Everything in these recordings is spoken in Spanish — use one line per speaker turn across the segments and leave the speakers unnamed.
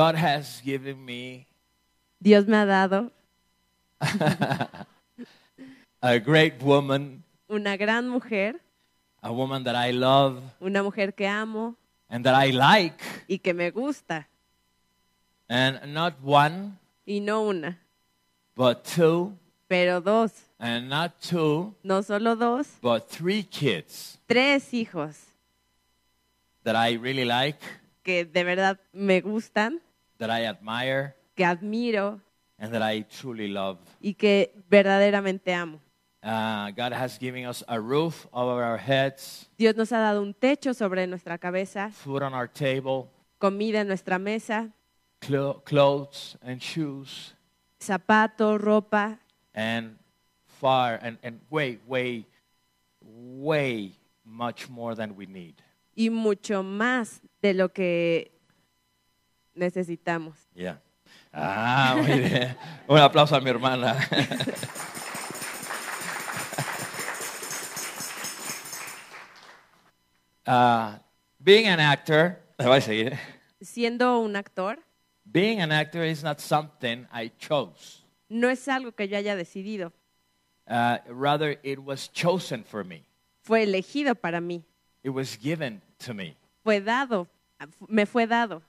God has given me.
Dios me ha dado.
A great woman,
una gran mujer,
a woman that I love.
Una mujer que amo.
And that I like,
y que me gusta,
and not one,
y no una,
but two,
pero dos,
and not two,
no solo dos,
but three kids.
Tres hijos.
That I really like,
que de verdad me gustan,
that I admire,
que admiro
and that I truly love.
y que verdaderamente amo.
Uh, God has given us a roof over our heads,
Dios nos ha dado un techo sobre nuestra cabeza,
food on our table,
comida en nuestra mesa,
clo- clothes and shoes,
zapatos, ropa
and far and, and way, way, way much more than we need.
y mucho más de lo que necesitamos.
Yeah. Ah, muy bien. Un aplauso a mi hermana. Uh, being an actor, voy a seguir.
Siendo un actor,
Being an actor is not something I chose.
no es algo que yo haya decidido,
Uh, rather, it was chosen for me.
fue elegido para mí,
It was given to me.
fue dado, me fue dado.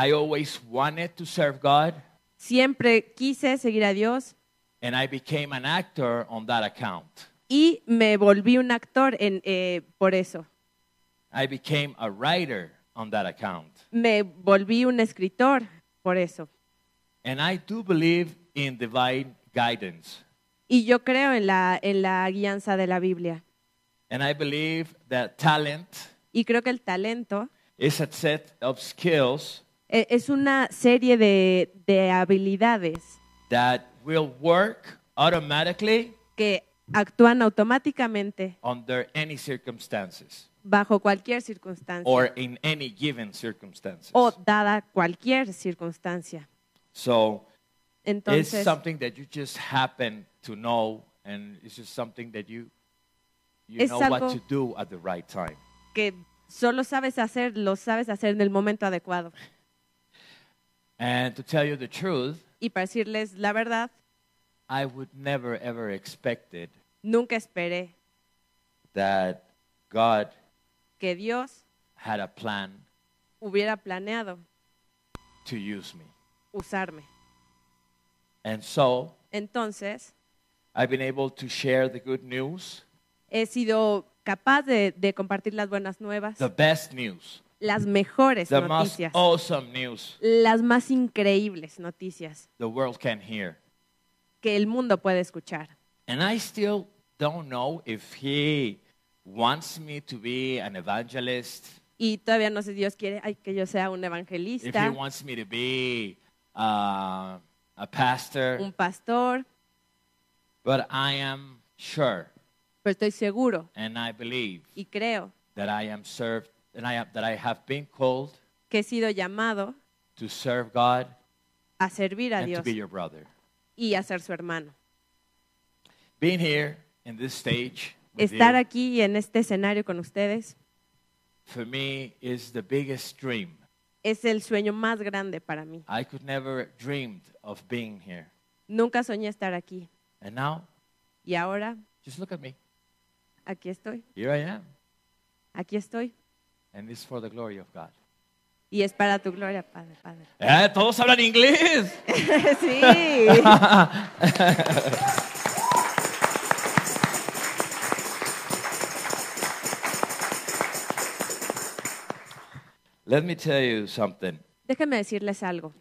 I always wanted to serve God,
Siempre quise seguir a Dios
and I became an actor on that account.
y me volví un actor en, eh, por eso.
I became a writer on that account.
Me volví un escritor por eso.
And I do believe in divine guidance.
Y yo creo en la, en la guianza de la Biblia.
And I believe that talent
Y creo que el talento
is a set of skills
es una serie de, de habilidades
that will work automatically
que actúan automáticamente
under any circumstances
bajo cualquier circunstancia
or in any given circumstances.
o dada cualquier circunstancia.
So it's
Entonces,
something that you just happen to know and it's just something that you you
Es
know what
algo-
to do at the right time.
que solo sabes hacer, lo sabes hacer en el momento adecuado.
And to tell you the truth,
Y para decirles la verdad,
I would never ever expected
nunca esperé
that God
que Dios
had a plan
hubiera planeado
to use me.
usarme.
And so
Entonces,
I've been able to share the good news,
he sido capaz de, de compartir las buenas nuevas,
the best news,
las mejores
the most
noticias,
awesome news
las más increíbles noticias
the world can hear.
que el mundo puede escuchar.
And I still don't know if He wants me to be an evangelist,
Y todavía no sé si Dios quiere ay, que yo sea un
if He
evangelista,
wants me to be uh, a pastor,
un pastor,
but I am sure
pero estoy seguro
and I believe
y creo
that I am served and I that I have been called
que he sido llamado
to serve God
a servir a
and to
Dios
be your brother.
y a ser su hermano.
Being here in this stage with
Estar
you,
aquí en este escenario con ustedes
for me is the biggest dream.
es el sueño más grande para mí.
I could never dreamed of being here.
Nunca soñé estar aquí
And now,
y ahora
just look at me.
aquí estoy,
Here I am.
aquí estoy
And it's for the glory of God.
y es para tu gloria, Padre, Padre.
Eh, todos hablan inglés.
sí.
Let me tell you something.
Déjenme decirles algo.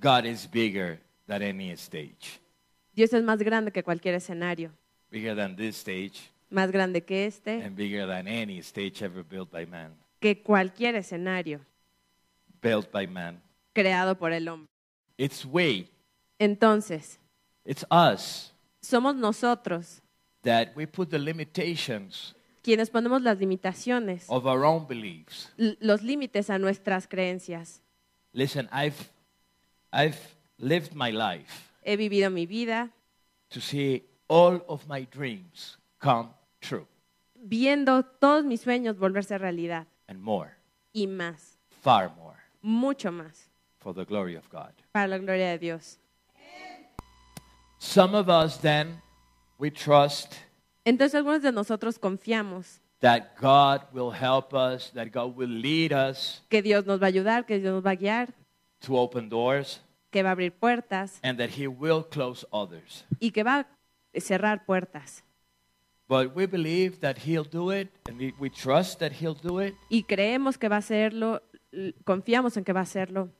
God is bigger than any stage.
Dios es más grande que cualquier escenario,
Bigger than this stage
más grande que este,
and bigger than any stage ever built by man.
que cualquier escenario
Built by man.
creado por el hombre.
It's we.
Entonces,
It's us
somos nosotros
that we put the limitations
quienes ponemos las limitaciones,
of our own beliefs.
l- los límites a nuestras creencias.
Listen, I've I've lived my life
He vivido mi vida
to see all of my dreams come true
viendo todos mis sueños volverse realidad
and more.
y más,
far more,
mucho más,
for the glory of God.
para la gloria de Dios.
Some of us then, we trust
Entonces algunos de nosotros confiamos
that God will help us, that God will lead us
que Dios nos va a ayudar, que Dios nos va a guiar,
to open doors,
que va a abrir puertas
and that He will close others.
y que va a cerrar puertas.
But we believe that He'll do it, and we, we trust that He'll do it.
Y creemos que va a hacerlo, l- confiamos en que va a hacerlo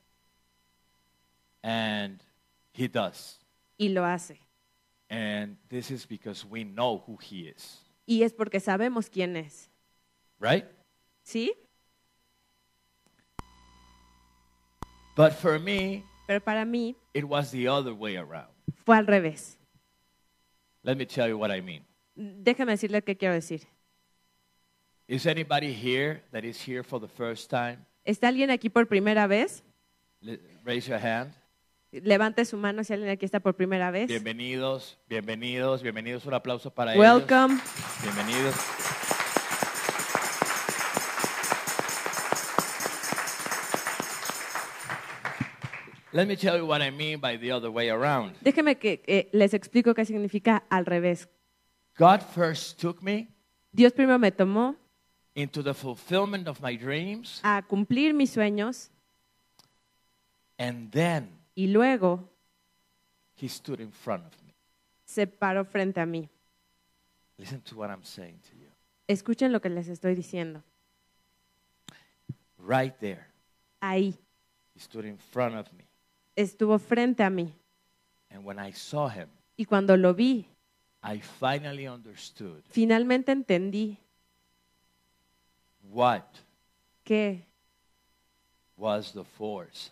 And He does.
y lo hace.
And this is because we know who He is.
Y es porque sabemos quién es.
Right?
¿Sí?
But for me,
Pero para mí
it was the other way around.
fue al revés.
Let me tell you what I mean.
Déjame decirle qué quiero decir.
Is anybody here that is here for the first time?
¿Está alguien aquí por primera vez?
Le- Raise your hand.
Levante su mano si alguien aquí está por primera vez.
Bienvenidos, bienvenidos, bienvenidos. Un aplauso para ellos.
Welcome.
Bienvenidos. Let me tell you what I mean by the other way around.
Déjeme que eh, les explico qué significa al revés.
God first took me
Dios primero me tomó
into the fulfillment of my dreams,
a cumplir mis sueños
and then
y luego
He stood in front of me.
se paró frente a mí.
Listen to what I'm saying to you.
Escuchen lo que les estoy diciendo.
Right there,
Ahí
He stood in front of me.
estuvo frente a mí.
And when I saw Him,
Y cuando lo vi,
I finally understood
finalmente entendí
what
que
was the force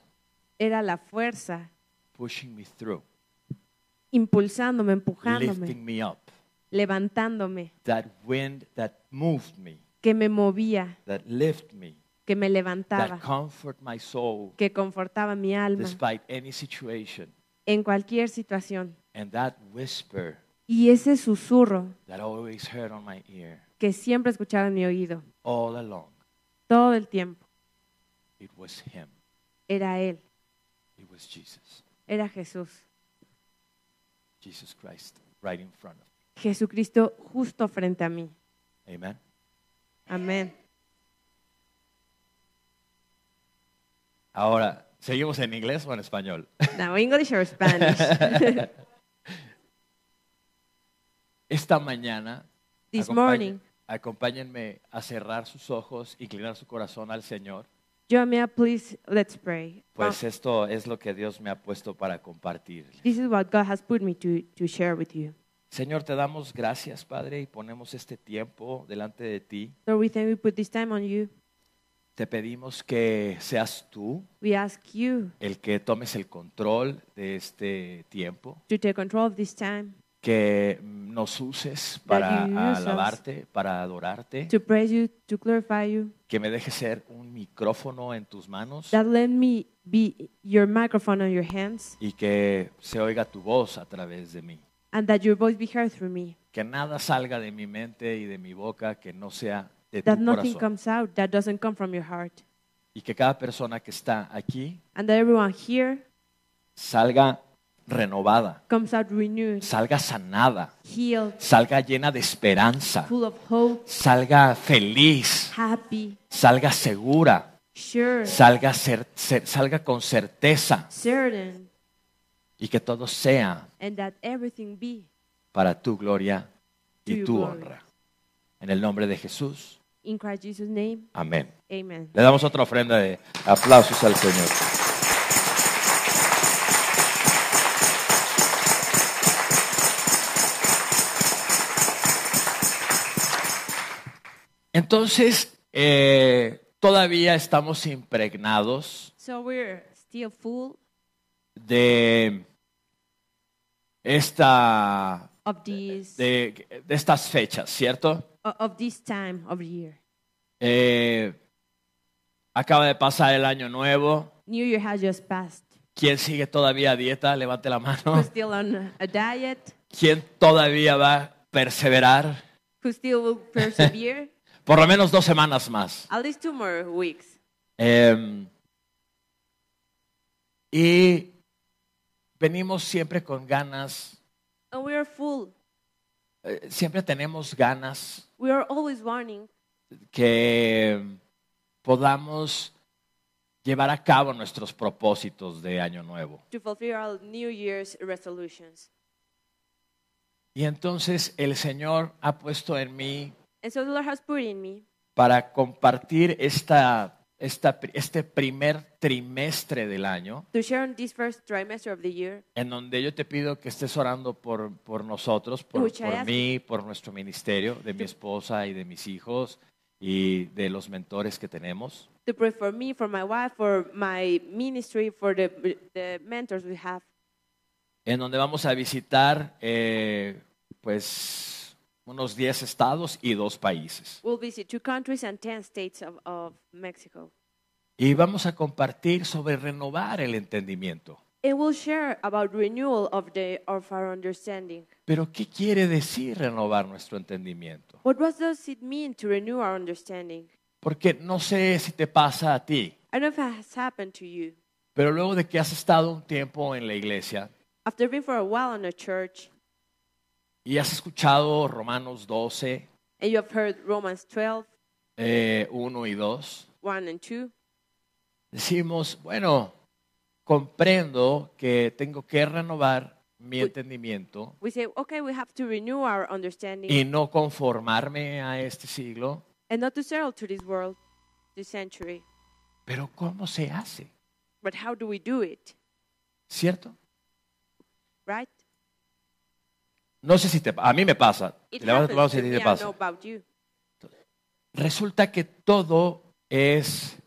era la fuerza
pushing me through,
impulsándome, empujándome,
lifting me up.
levantándome,
That wind that moved me,
que me movía,
that lifted me,
que me
that
levantaba,
comfort my soul
que confortaba mi alma
despite any situation.
en cualquier situación.
And that whisper
Y ese susurro
that I always heard on my ear
que siempre escuchaba en mi oído,
all along,
todo el tiempo,
it was Him.
era Él,
It was Jesus.
era Jesús.
Jesus Christ right in front of
Jesucristo justo frente a mí.
me. Amen.
Amén.
Ahora, ¿seguimos en inglés o en español?
Now English or Spanish?
Esta mañana,
This morning,
acompáñenme a cerrar sus ojos, inclinar su corazón al Señor,
Jomia, please let's pray.
pues esto es lo que Dios me ha puesto para compartir.
This is what God has put me to, to share with you.
Señor, te damos gracias, Padre, y ponemos este tiempo delante de ti.
Lord, we thank we put this time on you.
Te pedimos que seas tú
We ask you
el que tomes el control de este tiempo,
to take control of this time,
que nos uses para alabarte, para adorarte,
to praise you, to glorify you.
que me dejes ser un micrófono en tus manos
That let me be your microphone on your hands,
y que se oiga tu voz a través de mí.
and that your voice be heard through me.
Que nada salga de mi mente y de mi boca que no sea de
That
tu
nothing
corazón.
comes out that doesn't come from your heart,
Y que cada persona que está aquí
and that everyone here
salga renovada,
comes out renewed,
salga sanada,
healed,
salga llena de esperanza,
full of hope,
salga feliz,
happy,
salga segura,
sure,
salga, cer- cer- salga con certeza
certain,
y que todo sea
and that everything be
para tu gloria y tu
glory.
honra. En el nombre de Jesús.
in Christ Jesus' name.
Amén.
Amen.
Le damos otra ofrenda de aplausos al Señor. Entonces, eh, todavía estamos impregnados
So we're still full
de esta
of these
de, de estas fechas, ¿cierto?
of this time of year.
Eh, acaba de pasar el año nuevo.
New Year has just passed.
¿Quién sigue todavía a dieta? Levante la
Who's
mano.
still on a diet?
¿Quién todavía va a perseverar?
Who still will persevere?
Por lo menos dos semanas más.
At least two more weeks.
Em, y venimos siempre con ganas,
And we are full.
eh, siempre tenemos ganas
We are always wanting
que podamos llevar a cabo nuestros propósitos de año nuevo.
to fulfill our New Year's resolutions.
Y entonces el Señor ha puesto en mí
And so the Lord has put in me
para compartir esta, esta, este primer trimestre del año,
to share on this first trimester of the year,
en donde yo te pido que estés orando por, por nosotros, por,
Which I
por
ask
mí, por nuestro ministerio, de mi esposa y de mis hijos y de los mentores que tenemos.
to pray for me, for my wife, for my ministry, for the, the mentors we have.
en donde vamos a visitar eh, pues unos 10 estados y dos países.
We'll visit two countries and 10 states of, of Mexico.
Y vamos a compartir sobre renovar el entendimiento.
And we'll share about renewal of, the, of our understanding.
Pero ¿qué quiere decir renovar nuestro entendimiento?
What, what does it mean to renew our understanding?
Porque no sé si te pasa a ti,
I don't know if it has happened to you.
pero luego de que has estado un tiempo en la iglesia
After being for a while in a church,
y has escuchado Romanos 12,
and you have heard Romans 12,
eh, 1 y 2,
1 and 2,
decimos, bueno, comprendo que tengo que renovar mi entendimiento
we say, okay, we have to renew our understanding
y no conformarme a este siglo,
and not to settle to this world, this century.
pero ¿cómo se hace?
But how do we do it,
¿Cierto?
right?
No sé si te a mí me pasa.
It
mano
happens to
a ti
me,
te
I
pasa.
know about you.
Resulta que todo es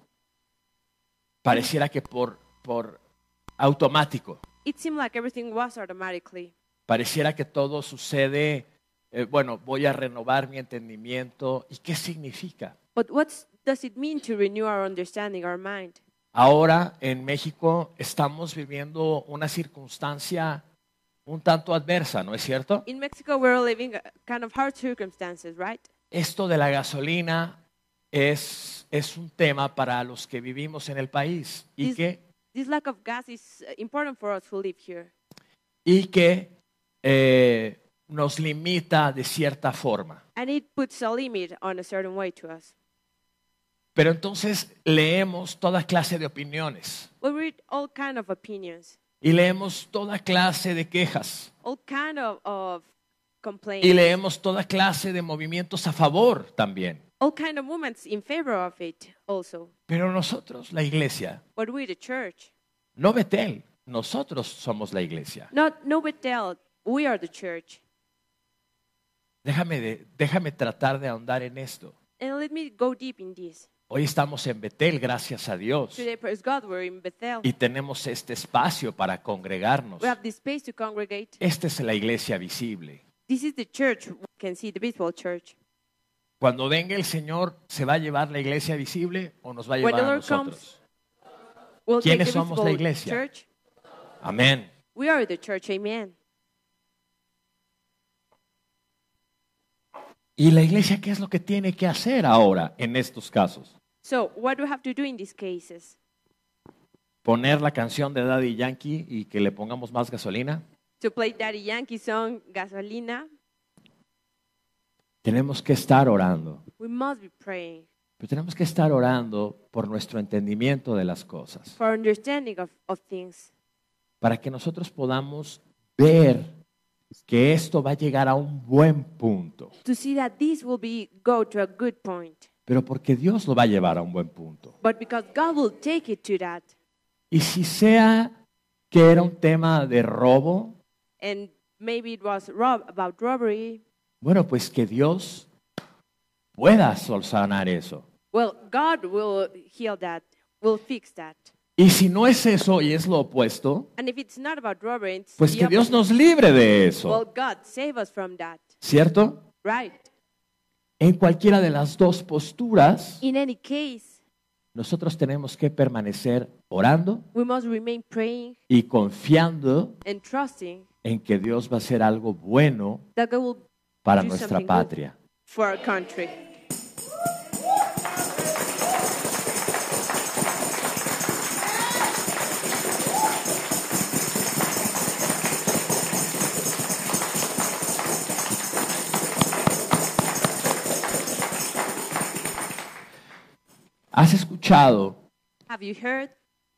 pareciera que por por automático.
It seemed like everything was automatically.
Pareciera que todo sucede eh, bueno, voy a renovar mi entendimiento. ¿Y qué significa?
But what does it mean to renew our understanding, our mind?
Ahora en México estamos viviendo una circunstancia un tanto adversa, ¿no es cierto?
In Mexico, we're living kind of hard circumstances, right?
Esto de la gasolina es, es un tema para los que vivimos en el país y
Is-
que,
This lack of gas is uh, important for us who live here.
y que eh, nos limita de cierta forma.
And it puts a limit on a certain way to us.
Pero entonces leemos toda clase de opiniones
We read all kind of opinions,
y leemos toda clase de quejas
all kind of, of complaints,
y leemos toda clase de movimientos a favor también.
all kind of movements in favor of it also.
Pero nosotros, la iglesia,
But we, the church,
no Betel, nosotros somos la iglesia.
not no Bethel, we are the church.
Déjame, de- déjame tratar de ahondar en esto.
And let me go deep in this.
Hoy estamos en Betel, gracias a Dios.
Today, God, we're in Bethel.
Y tenemos este espacio para congregarnos.
We have this space to congregate.
Esta es la iglesia visible.
This is the church. We can see the visible church.
Cuando venga el Señor, ¿se va a llevar la iglesia visible o nos va a llevar a
Lord comes,
nosotros?
We'll
¿Quiénes somos la iglesia?
church.
Amén.
We are the church. Amen.
¿Y la iglesia qué es lo que tiene que hacer ahora en estos casos?
So, what do we have to do in these cases?
¿Poner la canción de Daddy Yankee y que le pongamos más gasolina?
To play Daddy Yankee song Gasolina?
Tenemos que estar orando.
We must be praying
Pero tenemos que estar orando por nuestro entendimiento de las cosas.
for understanding of, of things.
Para que nosotros podamos ver que esto va a llegar a un buen punto.
To see that this will be go to a good point.
Pero porque Dios lo va a llevar a un buen punto.
But because God will take it to that.
Y si sea que era un tema de robo,
And maybe it was rob about robbery.
bueno, pues que Dios pueda solucionar eso.
Well, God will heal that, will fix that.
Y si no es eso y es lo opuesto,
And if it's not about robbery, it's
pues
the
que Dios
opposite.
nos libre de
Well,
eso.
God save us from that.
¿Cierto?
Right.
En cualquiera de las dos posturas,
In any case,
nosotros tenemos que permanecer orando
we must remain praying
y confiando
and trusting
en que Dios va a hacer algo bueno
that God will
para
do
nuestra
something good.
patria.
for our country.
¿Has escuchado
Have you heard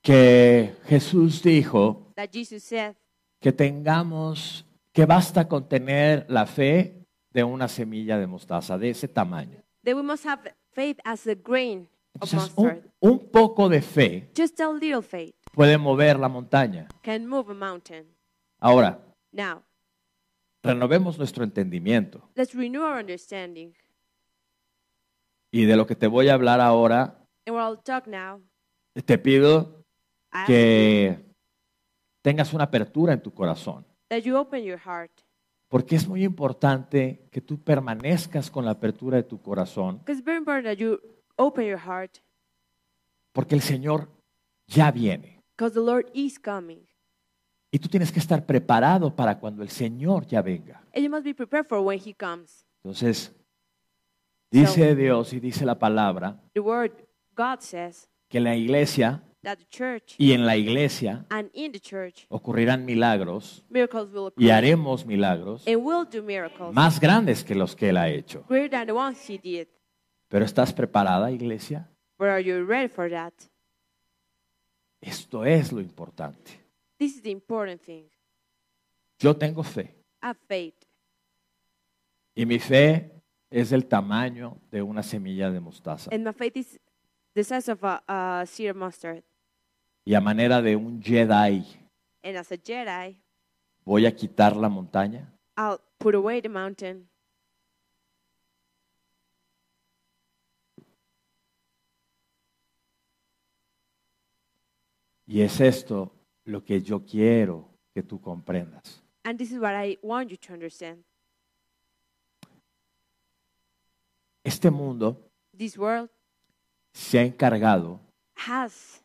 que Jesús dijo
that Jesus said
que tengamos, que basta con tener la fe de una semilla de mostaza, de ese tamaño?
that we must have faith as a grain of
Entonces,
mustard?
un, un poco de fe
Just a little faith
puede mover la montaña.
can move a mountain.
Ahora,
Now,
renovemos nuestro entendimiento.
let's renew our understanding.
Y de lo que te voy a hablar ahora,
And we'll talk now.
te pido
I
que tengas una apertura en tu corazón.
that you open your heart.
Porque es muy importante que tú permanezcas con la apertura de tu corazón,
Because it's very important that you open your heart
porque el Señor ya viene.
because the Lord is coming.
Y tú tienes que estar preparado para cuando el Señor ya venga.
And you must be prepared for when He comes.
Entonces, dice Dios y dice la palabra
The Word, God says
que en la iglesia
that the church
y en la iglesia
and in the church,
ocurrirán milagros
miracles will
y haremos milagros
And do miracles
más grandes que los que Él ha hecho.
greater than the ones He did.
Pero ¿estás preparada, iglesia?
But are you ready for that?
Esto es lo importante.
This is the important thing.
Yo tengo fe
Have faith.
y mi fe es del tamaño de una semilla de mostaza
And my faith is the size of a, a seed of mustard.
y a manera de un Jedi
And as a Jedi,
voy a quitar la montaña
I'll put away the mountain.
y es esto lo que yo quiero que tú comprendas.
And this is what I want you to understand.
Este mundo
This world
se ha encargado
has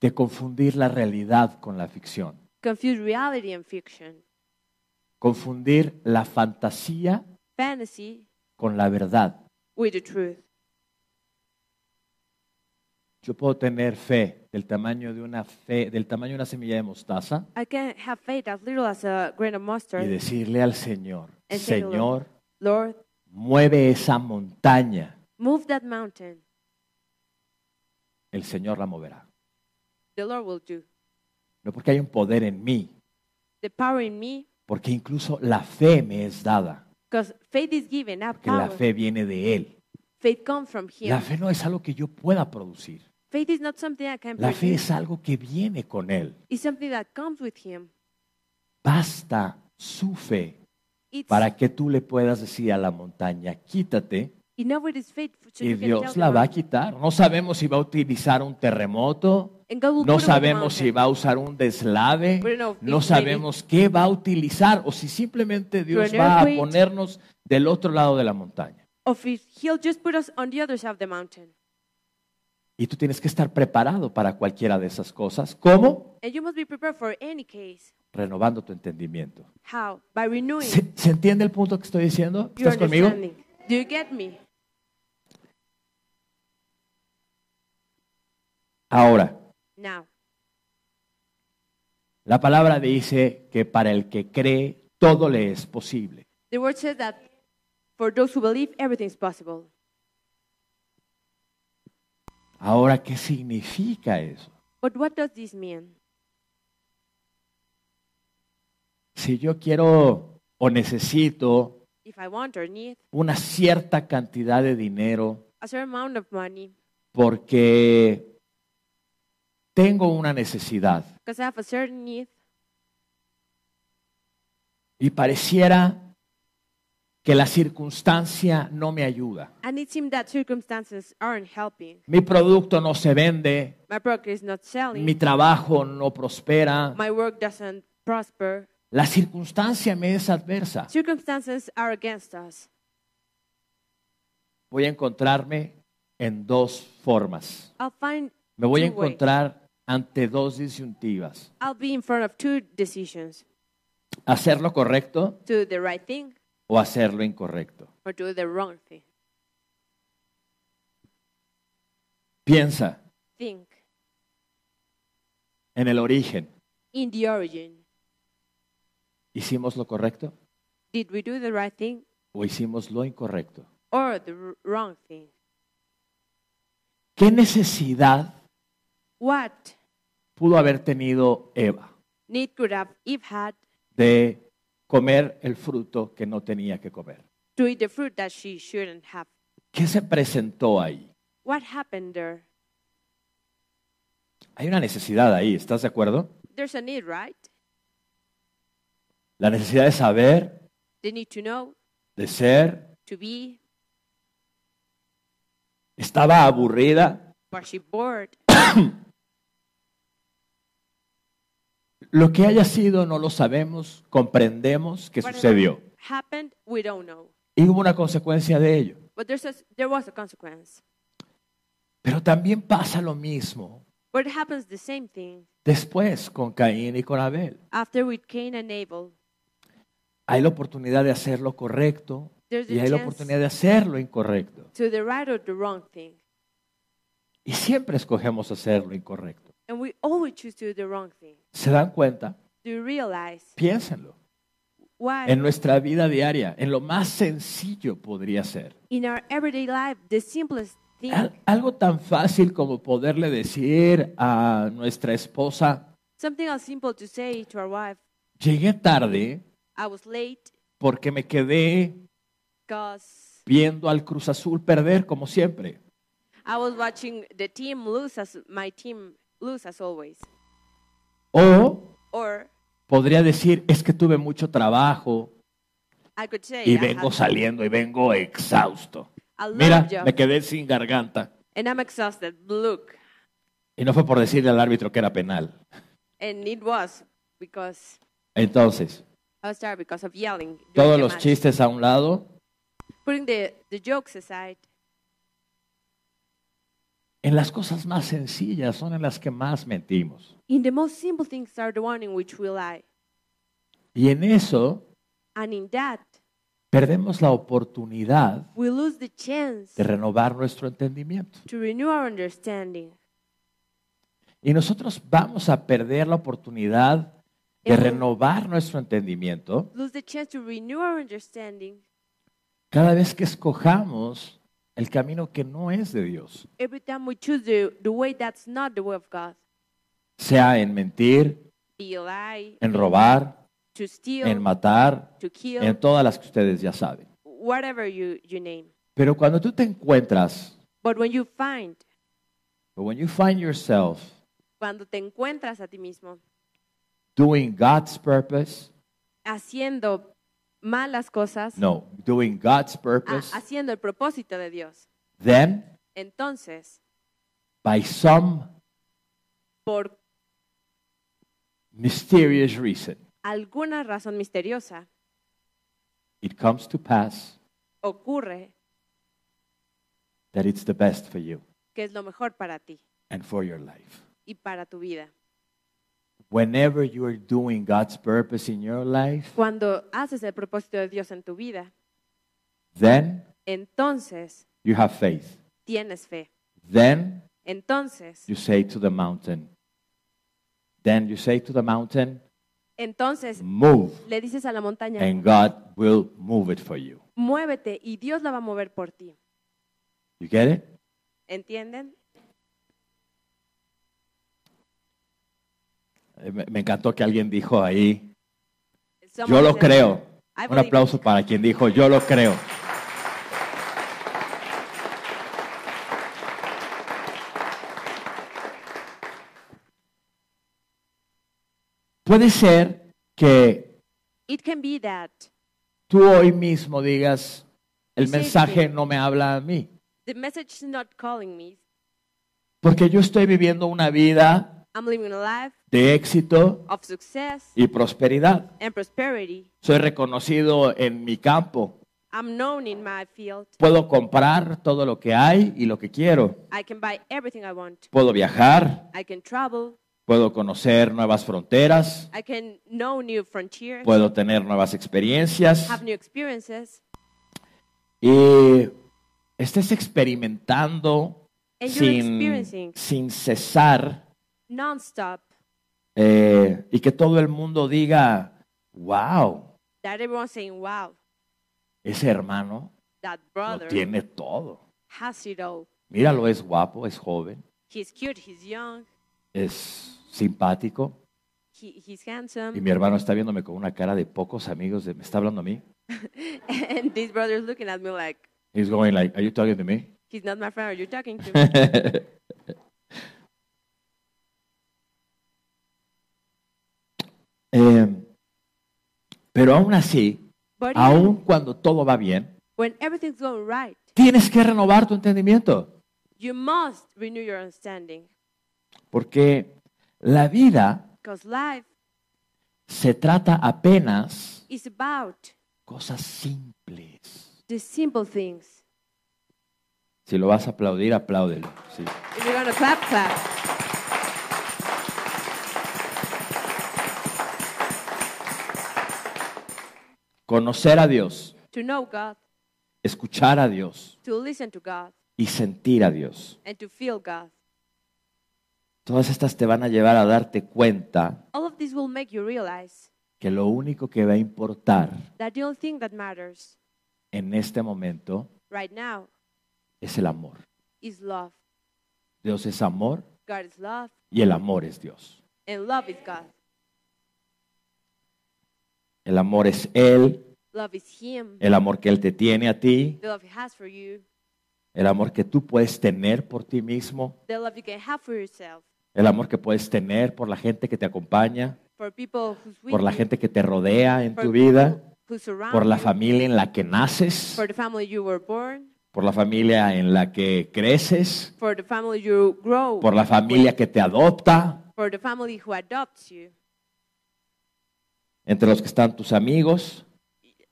de confundir la realidad con la ficción,
confused reality and fiction,
confundir la fantasía
fantasy
con la verdad.
with the truth.
Yo puedo tener fe del tamaño de una fe, del tamaño de una semilla de mostaza
I can have faith as little as a grain of
y
mustard.
decirle al Señor,
And say
Señor,
Lord,
mueve esa montaña.
Move that mountain.
El Señor la moverá.
The Lord will do.
No porque hay un poder en mí,
The power in me,
porque incluso la fe me es dada,
because faith is given, not
que la
power.
fe viene de Él.
Faith comes from Him.
La fe no es algo que yo pueda producir.
Faith is not something I can
La fe es algo que viene con Él.
It's something that comes with Him.
Basta su fe
It's
para que tú le puedas decir a la montaña, quítate, y Dios la va a quitar. No sabemos si va a utilizar un terremoto, no sabemos si va a usar un deslave, no sabemos qué va a utilizar o si simplemente Dios va a ponernos del otro lado de la montaña. Y tú tienes que estar preparado para cualquiera de esas cosas. ¿Cómo?
And you must be prepared for any case.
Renovando tu entendimiento. ¿Se, se entiende el punto que estoy diciendo? ¿Estás conmigo?
Understanding. Do you get me?
Ahora,
Now,
la palabra dice que para el que cree, todo le es posible.
the word says that for those who believe, everything is possible.
Ahora, ¿qué significa eso?
But what does this mean?
Si yo quiero o necesito
If I want or need
una cierta cantidad de dinero
a certain amount of money
porque tengo una necesidad
because I have a certain need
y pareciera que la circunstancia no me ayuda.
and it seems that circumstances aren't helping.
Mi producto no se vende,
My product is not selling.
mi trabajo no prospera,
My work doesn't prosper.
La circunstancia me es adversa.
Circumstances are against us.
Voy a encontrarme en dos formas.
I'll find
Me voy a
ways.
encontrar ante dos disyuntivas.
I'll be in front of two decisions:
Hacer lo correcto
do the right thing
o hacer lo incorrecto.
or do the wrong thing.
Piensa
Think
en el origen.
in the origin.
¿Hicimos lo correcto
Did we do the right thing
o hicimos lo incorrecto?
or the r- wrong thing?
¿Qué necesidad
What
pudo haber tenido Eva
need could have Eve had
de comer el fruto que no tenía que comer?
to eat the fruit that she shouldn't have?
¿Qué se presentó ahí?
What happened there?
Hay una necesidad ahí, ¿estás de acuerdo?
There's a need, right?
La necesidad de saber,
They need to know,
de ser.
to be.
Estaba aburrida.
Was she bored?
Lo que haya sido no lo sabemos, comprendemos que
Whatever
sucedió.
happened, we don't know.
Y hubo una consecuencia de ello.
But there's a, there was a consequence.
Pero también pasa lo mismo
But it happens the same thing
después con Caín y con Abel.
after with Cain and Abel.
Hay la oportunidad de hacer lo correcto
There's
y hay la oportunidad de hacer lo incorrecto.
to the right or the wrong thing.
Y siempre escogemos hacer lo incorrecto.
And we always choose to do the wrong thing.
¿Se dan cuenta?
Do you realize
Piénsenlo.
why
En nuestra vida diaria, en lo más sencillo podría ser.
in our everyday life, the simplest thing,
Al- Algo tan fácil como poderle decir a nuestra esposa,
something as simple to say to our wife,
llegué tarde
I was late
porque me quedé
because
viendo al Cruz Azul perder como siempre.
I was watching the team lose as my team lose as always.
O
Or
podría decir, es que tuve mucho trabajo
I could say,
y
I,
vengo
have-
saliendo y vengo exhausto.
I love
Mira,
job
me quedé sin garganta.
and I'm exhausted. Look,
Y no fue por decirle al árbitro que era penal.
and it was because
Entonces,
I was tired because of yelling. during
todos
the
los
match.
chistes a un lado,
Putting the, the jokes aside,
en las cosas más sencillas son en las que más mentimos.
in the most simple things are the one in which we lie.
Y en eso
And in that,
perdemos la oportunidad
we lose the chance
de renovar nuestro entendimiento.
to renew our understanding.
Y nosotros vamos a perder la oportunidad de renovar nuestro entendimiento
Lose the chance to renew our understanding
cada vez que escojamos el camino que no es de Dios,
every time we choose the, the way that's not the way of God.
sea en mentir,
lie,
en robar,
to steal,
en matar,
to kill,
en todas las que ustedes ya saben.
whatever you, you name.
Pero cuando tú te encuentras,
But when you find,
but when you find yourself
cuando te encuentras a ti mismo
doing God's purpose,
haciendo malas cosas,
no, doing God's
ha-
purpose,
haciendo el propósito de Dios,
then
entonces,
by some
por
mysterious reason,
alguna razón misteriosa,
it comes to pass
ocurre
that it's the best for you
que es lo mejor para ti
and for your life.
y para tu vida.
Whenever you are doing God's purpose in your life,
Cuando haces el propósito de Dios en tu vida,
then
entonces
you have faith.
tienes fe.
Then
Entonces,
you say to the mountain, then you say to the mountain,
entonces
move,
le dices a la montaña,
and God will move it for you.
muévete y Dios la va a mover por ti.
You get it?
¿Entienden?
Me me encantó que alguien dijo ahí, yo lo creo. Un aplauso para quien dijo, yo lo creo. Puede ser que
It can be that
tú hoy mismo digas, el mensaje no me habla a mí,
the message is not calling me.
porque yo estoy viviendo una vida
I'm living a life
de éxito
of success
y prosperidad.
and prosperity.
Soy reconocido en mi campo.
I'm known in my field.
Puedo comprar todo lo que hay y lo que quiero.
I can buy everything I want.
Puedo viajar,
I can travel.
puedo conocer nuevas fronteras,
I can know new frontiers,
puedo tener nuevas experiencias
have new experiences,
y estés experimentando
and you're
sin,
experiencing
sin cesar
nonstop
eh, y que todo el mundo diga, wow,
that everyone's saying, wow,
ese hermano
that
lo
brother
tiene todo.
has it all.
Míralo, es guapo, es joven,
He's cute, he's young,
es simpático.
he, he's
Y
handsome.
mi hermano está viéndome con una cara de pocos amigos. de- ¿Me está hablando a mí?
and this brother's looking at me like,
He's going like, are you talking to me?
he's not my friend, are you talking to me?
Eh, pero aún así,
but
aún
even
cuando todo va bien,
when everything's going right,
tienes que renovar tu entendimiento.
you must renew your understanding.
Porque la vida
life
se trata apenas
is about
cosas simples.
the simple things.
Si lo vas a aplaudir, apláudelo. sí.
If you're gonna clap, clap.
Conocer a Dios,
To know God,
escuchar a Dios
to listen to God,
y sentir a Dios.
and to feel God.
Todas estas te van a llevar a darte cuenta
All of this will make you realize
que lo único que va a importar
that the only thing that matters
en este momento
right now
es el amor.
is love.
Dios es amor
God is love,
y el amor es Dios.
and love is God.
El amor es Él,
Love is Him.
el amor que Él te tiene a ti,
The love He has for you.
el amor que tú puedes tener por ti mismo,
The love you can have for yourself.
el amor que puedes tener por la gente que te acompaña,
For people who's with
por la gente que te rodea en
for
tu vida,
who
por la familia en la que naces,
For the family you were born.
por la familia en la que creces,
For the family you grow.
por la familia que te adopta,
For the family who adopts you.
Entre los que están tus amigos,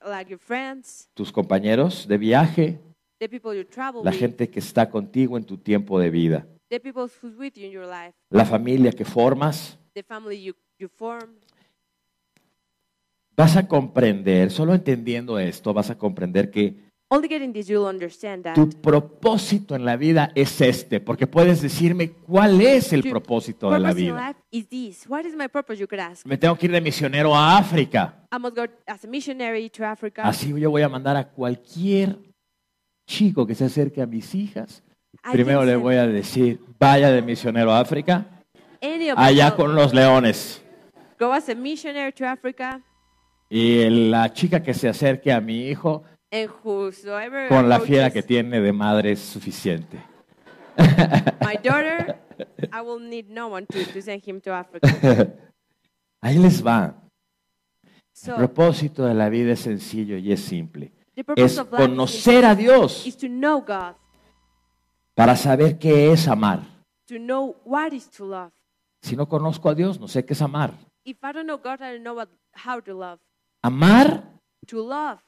Like your friends.
tus compañeros de viaje,
The people you travel
la
with.
gente que está contigo en tu tiempo de vida,
The people who's with you in your life.
la familia que formas.
The family you, you form.
Vas a comprender, solo entendiendo esto, vas a comprender que
Only getting this, you'll understand that.
tu propósito en la vida es este, porque puedes decirme cuál es el propósito de la vida.
life is this. What is my purpose, you could ask?
Me tengo que ir de misionero a África.
I must go as a missionary to Africa.
Así yo voy a mandar a cualquier chico que se acerque a mis hijas.
I
Primero le voy a decir, vaya de misionero a África, allá con los leones.
Go as a missionary to Africa,
Y la chica que se acerque a mi hijo,
and whosoever
con la fiera que tiene de madre es suficiente.
my daughter, I will need no one to, to send him to Africa.
Ahí les va. El
So
propósito de la vida es sencillo y es simple.
the purpose
Es
of life is,
conocer a Dios
is to know God,
para saber qué es amar.
to know what is to love.
Si no conozco a Dios, no sé qué es amar.
If I don't know God, I don't know what, how to love.
Amar
To love,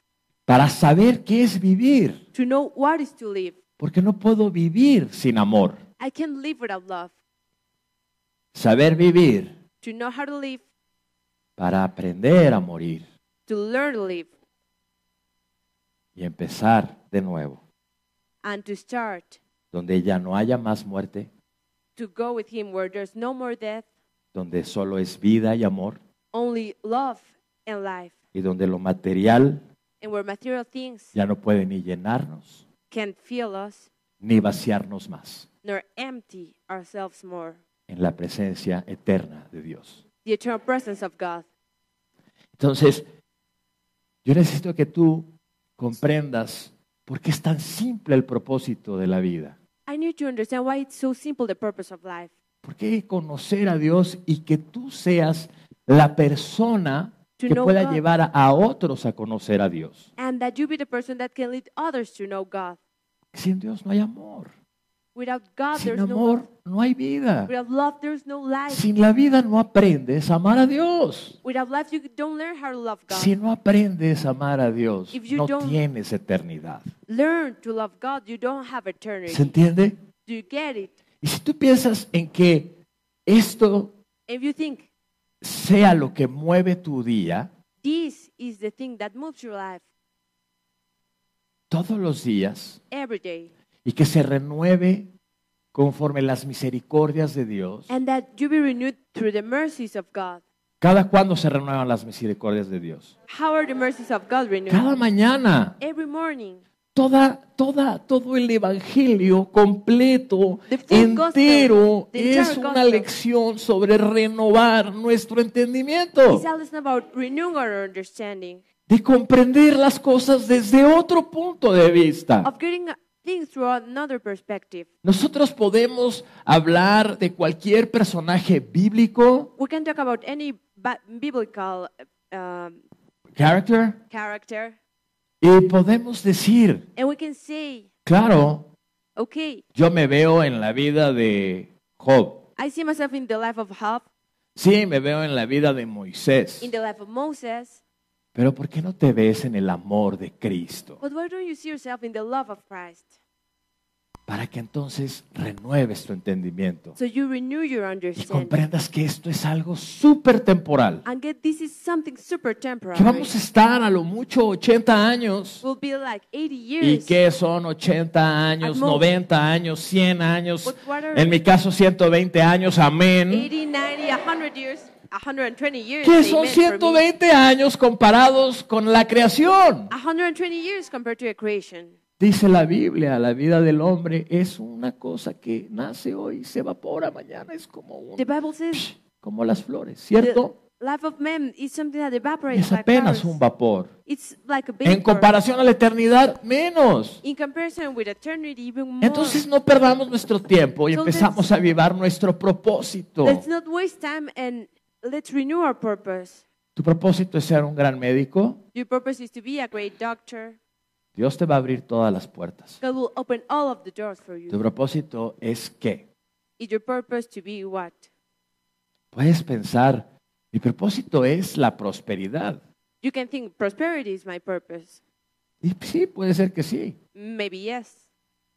para saber qué es vivir.
to know what is to live.
Porque no puedo vivir sin amor.
I can't live without love.
Saber vivir
To know how to live,
para aprender a morir
to learn to live,
y empezar de nuevo.
and to start
Donde ya no haya más muerte,
to go with Him where there's no more death,
donde solo es vida y amor
only love and life,
y donde lo material
and where material things
ya no puede ni llenarnos
fill us
ni vaciarnos más
nor empty ourselves more.
en la presencia eterna de Dios.
The eternal presence of God.
Entonces, yo necesito que tú comprendas por qué es tan simple el propósito de la vida.
I need to understand why it's so simple the purpose of life.
¿Por qué conocer a Dios y que tú seas la persona
To
que
know
pueda
God.
llevar a- otros a conocer a Dios?
And that you be the person that can lead others to know God.
Sin Dios no hay amor.
Without God,
Sin
there's no
amor no hay vida.
Without love, there's no life.
Sin la vida no aprendes a amar a Dios.
Without life, you don't learn how to love God.
Si no aprendes a amar a Dios,
If you
no
don't-
tienes eternidad.
Learn to love God, you don't have eternity.
¿Se entiende?
Do you get it?
Y si tú piensas en que esto
If you think
sea lo que mueve tu día,
this is the thing that moves your life
todos los días,
every day,
y que se renueve conforme las misericordias de Dios.
and that you be renewed through the mercies of God.
¿Cada cuándo se renuevan las misericordias de Dios?
How are the mercies of God renewed?
Cada mañana.
Every morning.
Toda, toda, todo el evangelio completo, entero, es una lección sobre renovar nuestro entendimiento, de comprender las cosas desde otro punto de vista.
of getting things through another perspective.
Nosotros podemos hablar de cualquier personaje bíblico,
We can talk about any biblical um,
character,
character,
y podemos decir,
and we can say,
claro,
okay,
yo me veo en la vida de Job,
I see myself in the life of Job,
sí, me veo en la vida de Moisés,
in the life of Moses,
pero ¿por qué no te ves en el amor de Cristo?
but why don't you see yourself in the love of Christ?
Para que entonces renueves tu entendimiento
So you renew your
y
understanding
comprendas que esto es algo súper temporal,
and get this is something super temporary.
que vamos a estar a lo mucho 80 años.
Will be like 80
¿Y
years.
qué son 80 años,
At most.
90 años, 100 años? En mi caso 120 años, amén.
80, 90, 100 years, 120 years.
¿Qué son
amen for me.
120 años comparados con la creación?
120 years compared to a creation.
Dice la Biblia, la vida del hombre es una cosa que nace hoy y se evapora mañana, es como, un-
The Bible says
como las flores,
the
¿cierto?
life of man is something that evaporates
Es
like
apenas
flowers.
un vapor.
It's like a
En comparación a la eternidad, menos.
In comparison with eternity, even more.
Entonces no perdamos nuestro tiempo y
So
empezamos a vivir nuestro propósito.
let's not waste time and let's renew our purpose.
¿Tu propósito es ser un gran médico?
Your purpose is to be a great doctor.
Dios te va a abrir todas las puertas.
God will open all of the doors for
Tu
you.
propósito es qué?
Is your purpose to be what?
Puedes pensar, mi propósito es la prosperidad.
You can think prosperity is my purpose.
Y sí, puede ser que sí,
Maybe yes.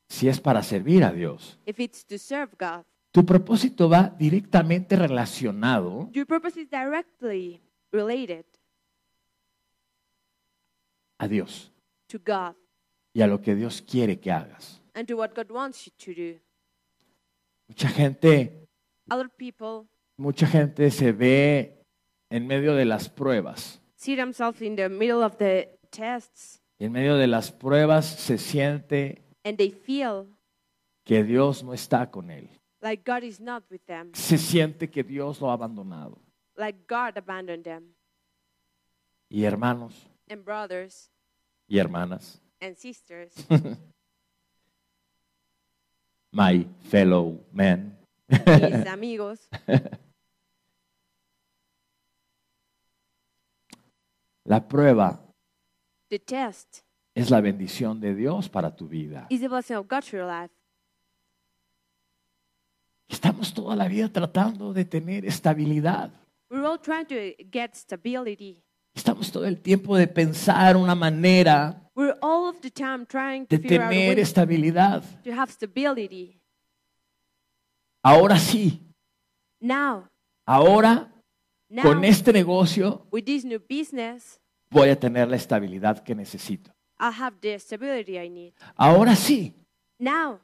si es para servir a Dios.
If it's to serve God.
Tu propósito va directamente relacionado
Your purpose is directly related
a Dios
to God
y a lo que Dios quiere que hagas.
and to what God wants you to do.
Mucha gente,
Other people
mucha gente se ve en medio de las pruebas.
see themselves in the middle of the tests
Y en medio de las pruebas se siente
and they feel
que Dios no está con él.
like God is not with them,
Se siente que Dios lo ha abandonado.
like God abandoned them.
Y hermanos
And brothers
y hermanas,
and sisters,
my fellow men,
mis amigos,
la prueba
the test
es la bendición de Dios para tu vida.
is the blessing of God for your life.
Estamos toda la vida tratando de tener estabilidad.
We're all trying to get stability.
Estamos todo el tiempo de pensar una manera
We're all of the time trying to
de
figure out a
tener
way
estabilidad.
to have stability.
Ahora sí,
Now,
ahora
now,
con este negocio
with this new business,
voy a tener la estabilidad que necesito.
I'll have the stability I need.
Ahora sí,
Now,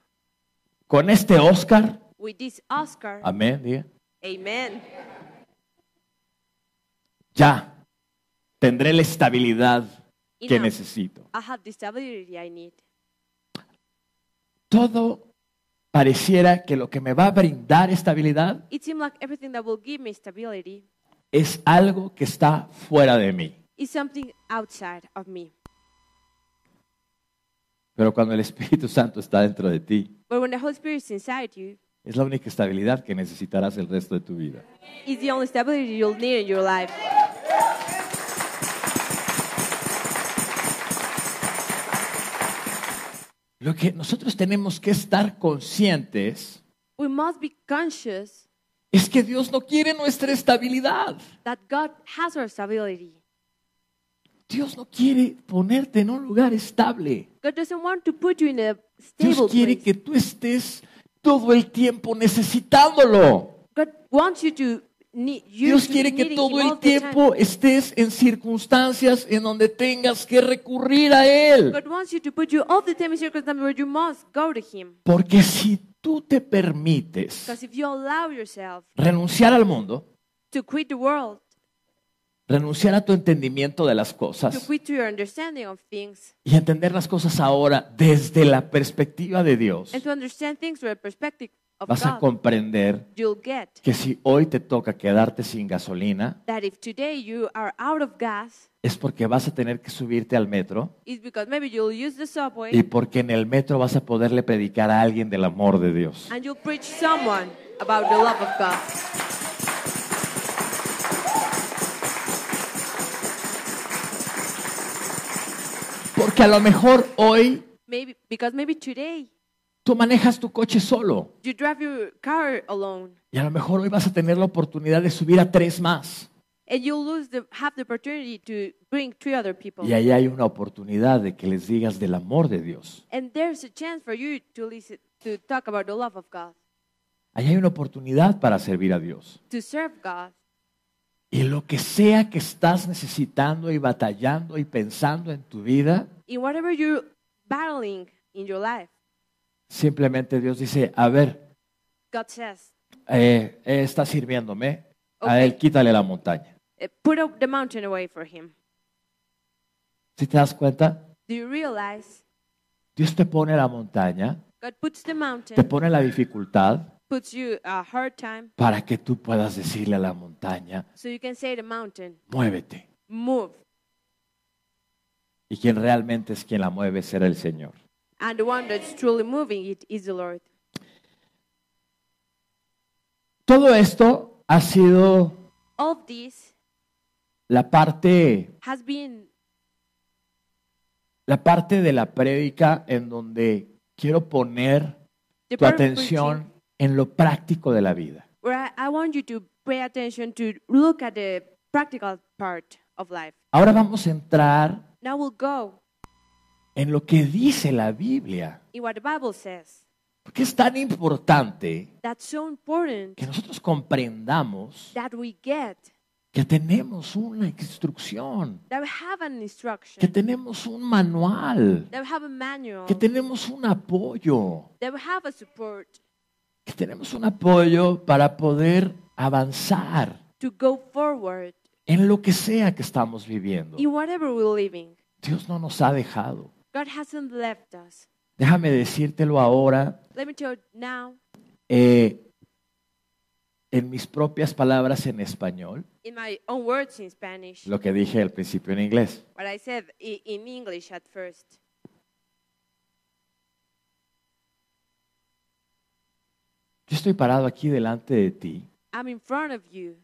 con este Oscar,
with this Oscar,
amén, diga,
amen,
ya tendré la estabilidad que
enough.
necesito.
I have the stability I need.
Todo pareciera que lo que me va a brindar estabilidad
It seems like everything that will give me stability
es algo que está fuera de mí.
is something outside of me.
Pero cuando el Espíritu Santo está dentro de ti,
But when the Holy Spirit is inside you,
es la única estabilidad que necesitarás el resto de tu vida.
it's the only stability you'll need in your life.
Lo que nosotros tenemos que estar conscientes
We must be conscious
es que Dios no quiere nuestra estabilidad.
that God has our stability.
Dios no quiere ponerte en un lugar estable.
God doesn't want to put you in a
Dios
stable
quiere
place.
que tú estés todo el tiempo necesitándolo.
God wants you to
Dios quiere que todo el tiempo estés en circunstancias en donde tengas que recurrir a Él. Porque si tú te permites renunciar al mundo,
to quit the world,
renunciar a tu entendimiento de las cosas y entender las cosas ahora desde la perspectiva de Dios, vas a comprender que si hoy te toca quedarte sin gasolina,
that if today you are out of gas,
es porque vas a tener que subirte al metro
it's because maybe you'll use the subway
y porque en el metro vas a poderle predicar a alguien del amor de Dios.
and you'll preach someone about the love of God.
Porque a lo mejor hoy
Maybe because maybe today
tú manejas tu coche solo
you drive your car alone
y a lo mejor hoy vas a tener la oportunidad de subir a tres más.
and you'll lose the have the opportunity to bring three other people.
Y ahí hay una oportunidad de que les digas del amor de Dios.
And there's a chance for you to listen to talk about the love of God,
Ahí hay una oportunidad para servir a Dios.
to serve God.
Y lo que sea que estás necesitando y batallando y pensando en tu vida,
In whatever you're battling in your life,
simplemente Dios dice, a ver,
God says,
eh, eh, está sirviéndome, a él quítale la montaña.
eh, put the mountain away for him.
Si te das cuenta,
Do you realize
Dios te pone la montaña,
God puts the
te
mountain,
pone la dificultad
puts you a hard time,
para que tú puedas decirle a la montaña,
so you can say the mountain,
muévete.
move.
Y quien realmente es quien la mueve será el Señor.
And the one that's truly moving it is the Lord.
Todo esto ha sido
All this
la parte,
has been
la parte de la prédica en donde quiero poner
the
tu
preaching
atención en lo práctico de la vida.
where I, I want you to pay attention to look at the practical part of life.
Ahora vamos a entrar
Now we'll go
en lo que dice la Biblia,
in what the Bible says.
porque es tan importante
That's so important
que nosotros comprendamos
that we get,
que tenemos una instrucción,
that we have an
que
instruction,
tenemos un manual,
that we have a manual,
que tenemos un apoyo,
that we have a support
que tenemos un apoyo para poder avanzar
to go forward
en lo que sea que estamos viviendo.
in whatever we're living.
Dios no nos ha dejado.
God hasn't left us.
Déjame decírtelo ahora
Let me tell you now,
eh, en mis propias palabras en español,
in my own words in Spanish,
lo que dije al principio en inglés.
what I said in English at first.
Yo estoy parado aquí delante de ti,
I'm in front of you,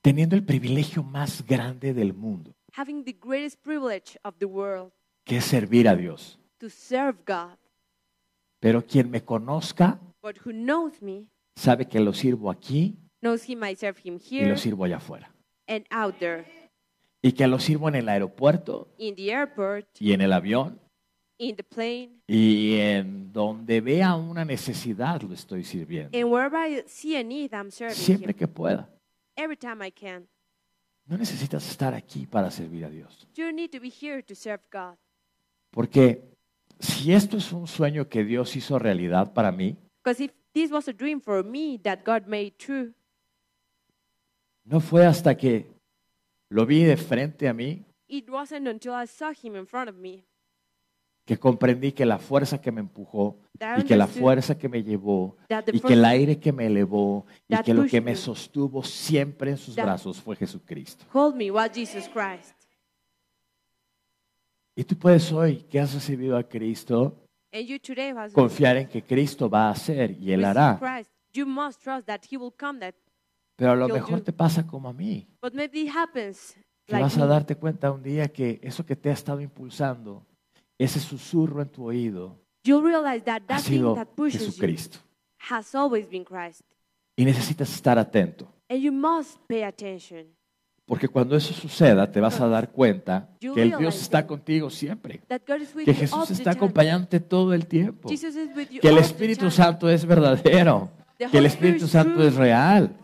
teniendo el privilegio más grande del mundo,
having the greatest privilege of the world
que es servir a Dios.
to serve God.
Pero quien me conozca
But who knows me
sabe que lo sirvo aquí
knows he might serve him
y
here
lo sirvo allá afuera.
and out there,
Y que lo sirvo en el aeropuerto
in the airport,
y en el avión
in the plane,
y en donde vea una necesidad lo estoy sirviendo.
and wherever I see a need, I'm serving
Siempre
him.
que pueda.
Every time I can.
No necesitas estar aquí para servir a Dios.
You need to be here to serve God.
Porque si esto es un sueño que Dios hizo realidad para mí,
Because if this was a dream for me that God made true,
no fue hasta que lo vi de frente a mí
it wasn't until I saw him in front of me
que comprendí que la fuerza que me empujó y que la fuerza que me llevó y que el aire que me elevó y que lo que me sostuvo siempre en sus brazos fue Jesucristo. Y tú puedes hoy que has recibido a Cristo confiar en que Cristo va a hacer y Él hará.
Christ. You must trust that he will come that
Pero a lo mejor te pasa como a mí, que vas a darte cuenta un día que eso que te ha estado impulsando, ese susurro en tu oído,
you'll realize that
ha
that thing
sido
that pushes you
Jesucristo.
has always been Christ.
Y necesitas estar atento,
And you must pay attention.
porque cuando eso suceda te vas a dar cuenta
You
que el Dios está contigo siempre, que
you
Jesús está acompañándote todo el tiempo,
you
que el Espíritu. Santo es verdadero, que el Espíritu Santo es real.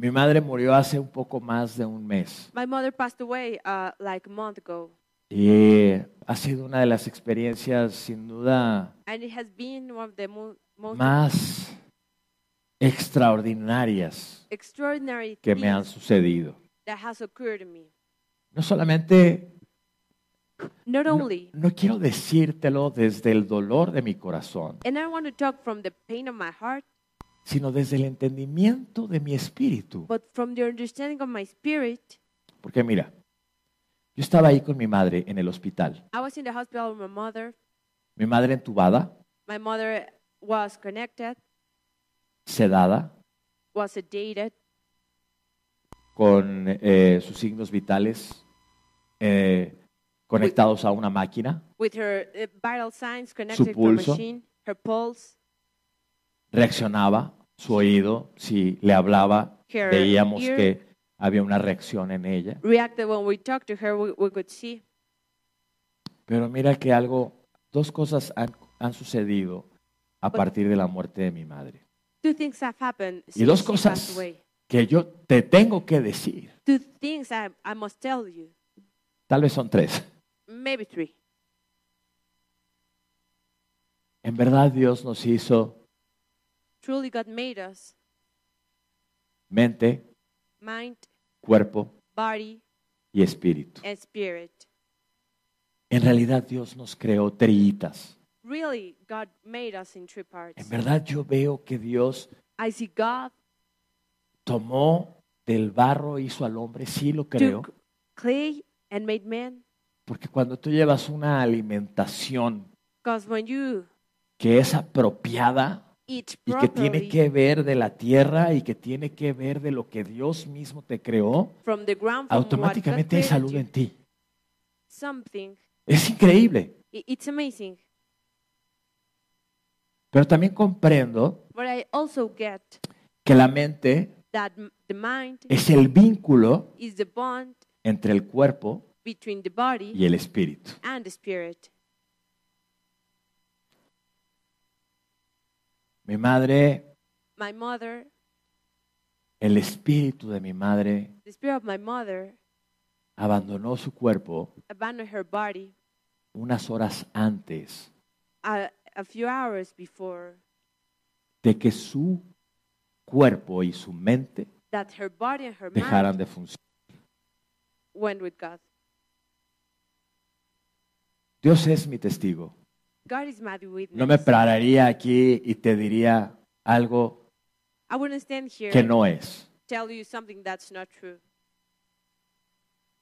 Mi madre murió hace un poco más de un mes
My mother passed away uh, like a month ago,
y ha sido una de las experiencias sin duda
and it has been one of the mo- most
más extraordinarias
extraordinary
que me han sucedido.
that has occurred to me.
No solamente,
Not
no,
only,
no quiero decírtelo desde el dolor de mi corazón,
and I want to talk from the pain of my heart,
sino desde el entendimiento de mi espíritu.
but from the understanding of my spirit.
Porque mira, yo estaba ahí con mi madre en el hospital.
I was in the hospital with my mother.
Mi madre entubada,
My mother was connected,
sedada,
was sedated,
con eh, sus signos vitales eh, conectados a una máquina.
with her uh, vital signs connected to a
pulso.
machine, her pulse,
Reaccionaba su oído, si le hablaba,
Her
veíamos
ear.
que había una reacción en ella.
reacted when we talked to her, we, we could see.
Pero mira que algo, dos cosas han, han sucedido a
But-
partir de la muerte de mi madre.
Two things have happened
Y dos cosas que yo te tengo que decir.
Two things I, I must tell you,
Tal vez son tres.
maybe three.
En verdad Dios nos hizo
Truly, God made us
mente,
mind,
cuerpo
body,
y espíritu.
and spirit.
En realidad Dios nos creó triitas.
Really, God made us in three
En
parts.
verdad yo veo que Dios
I see God
tomó del barro, hizo al hombre, sí lo creo,
took clay and made man.
porque cuando tú llevas una alimentación
when you
que es apropiada y que tiene que ver de la tierra y que tiene que ver de lo que Dios mismo te creó,
from the ground,
automáticamente hay salud en ti.
something,
Es increíble,
it's amazing.
pero también comprendo
But I also get
que la mente
that m- the mind
es el vínculo
is the bond
entre el cuerpo
between the body
y el espíritu.
and the spirit.
Mi madre,
My mother,
el espíritu de mi madre
the spirit of my mother,
abandonó su cuerpo
abandoned her body
unas horas antes
a, a few hours before
de que su cuerpo y su mente
that her body and her
dejaran
mind
de funcionar.
went with God.
Dios es mi testigo.
God is my witness.
No me pararía aquí y te diría algo
I wouldn't stand here
que no es.
tell you something that's not true.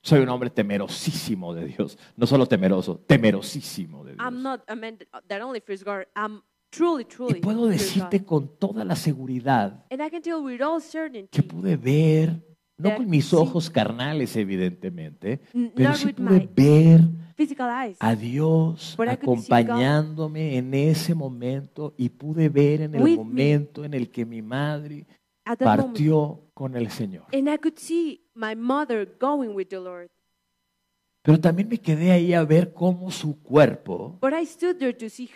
Soy un hombre temerosísimo de Dios. No solo temeroso, temerosísimo de
I'm
Dios.
not a man that only fears God. I'm truly,
Y
truly
puedo decirte
God.
con toda la seguridad
And I can tell with all certainty,
que pude ver, no con mis ojos carnales evidentemente, pero sí pude ver a Dios acompañándome en ese momento y pude ver en el momento en el que mi madre partió con el Señor. Pero también me quedé ahí a ver cómo su cuerpo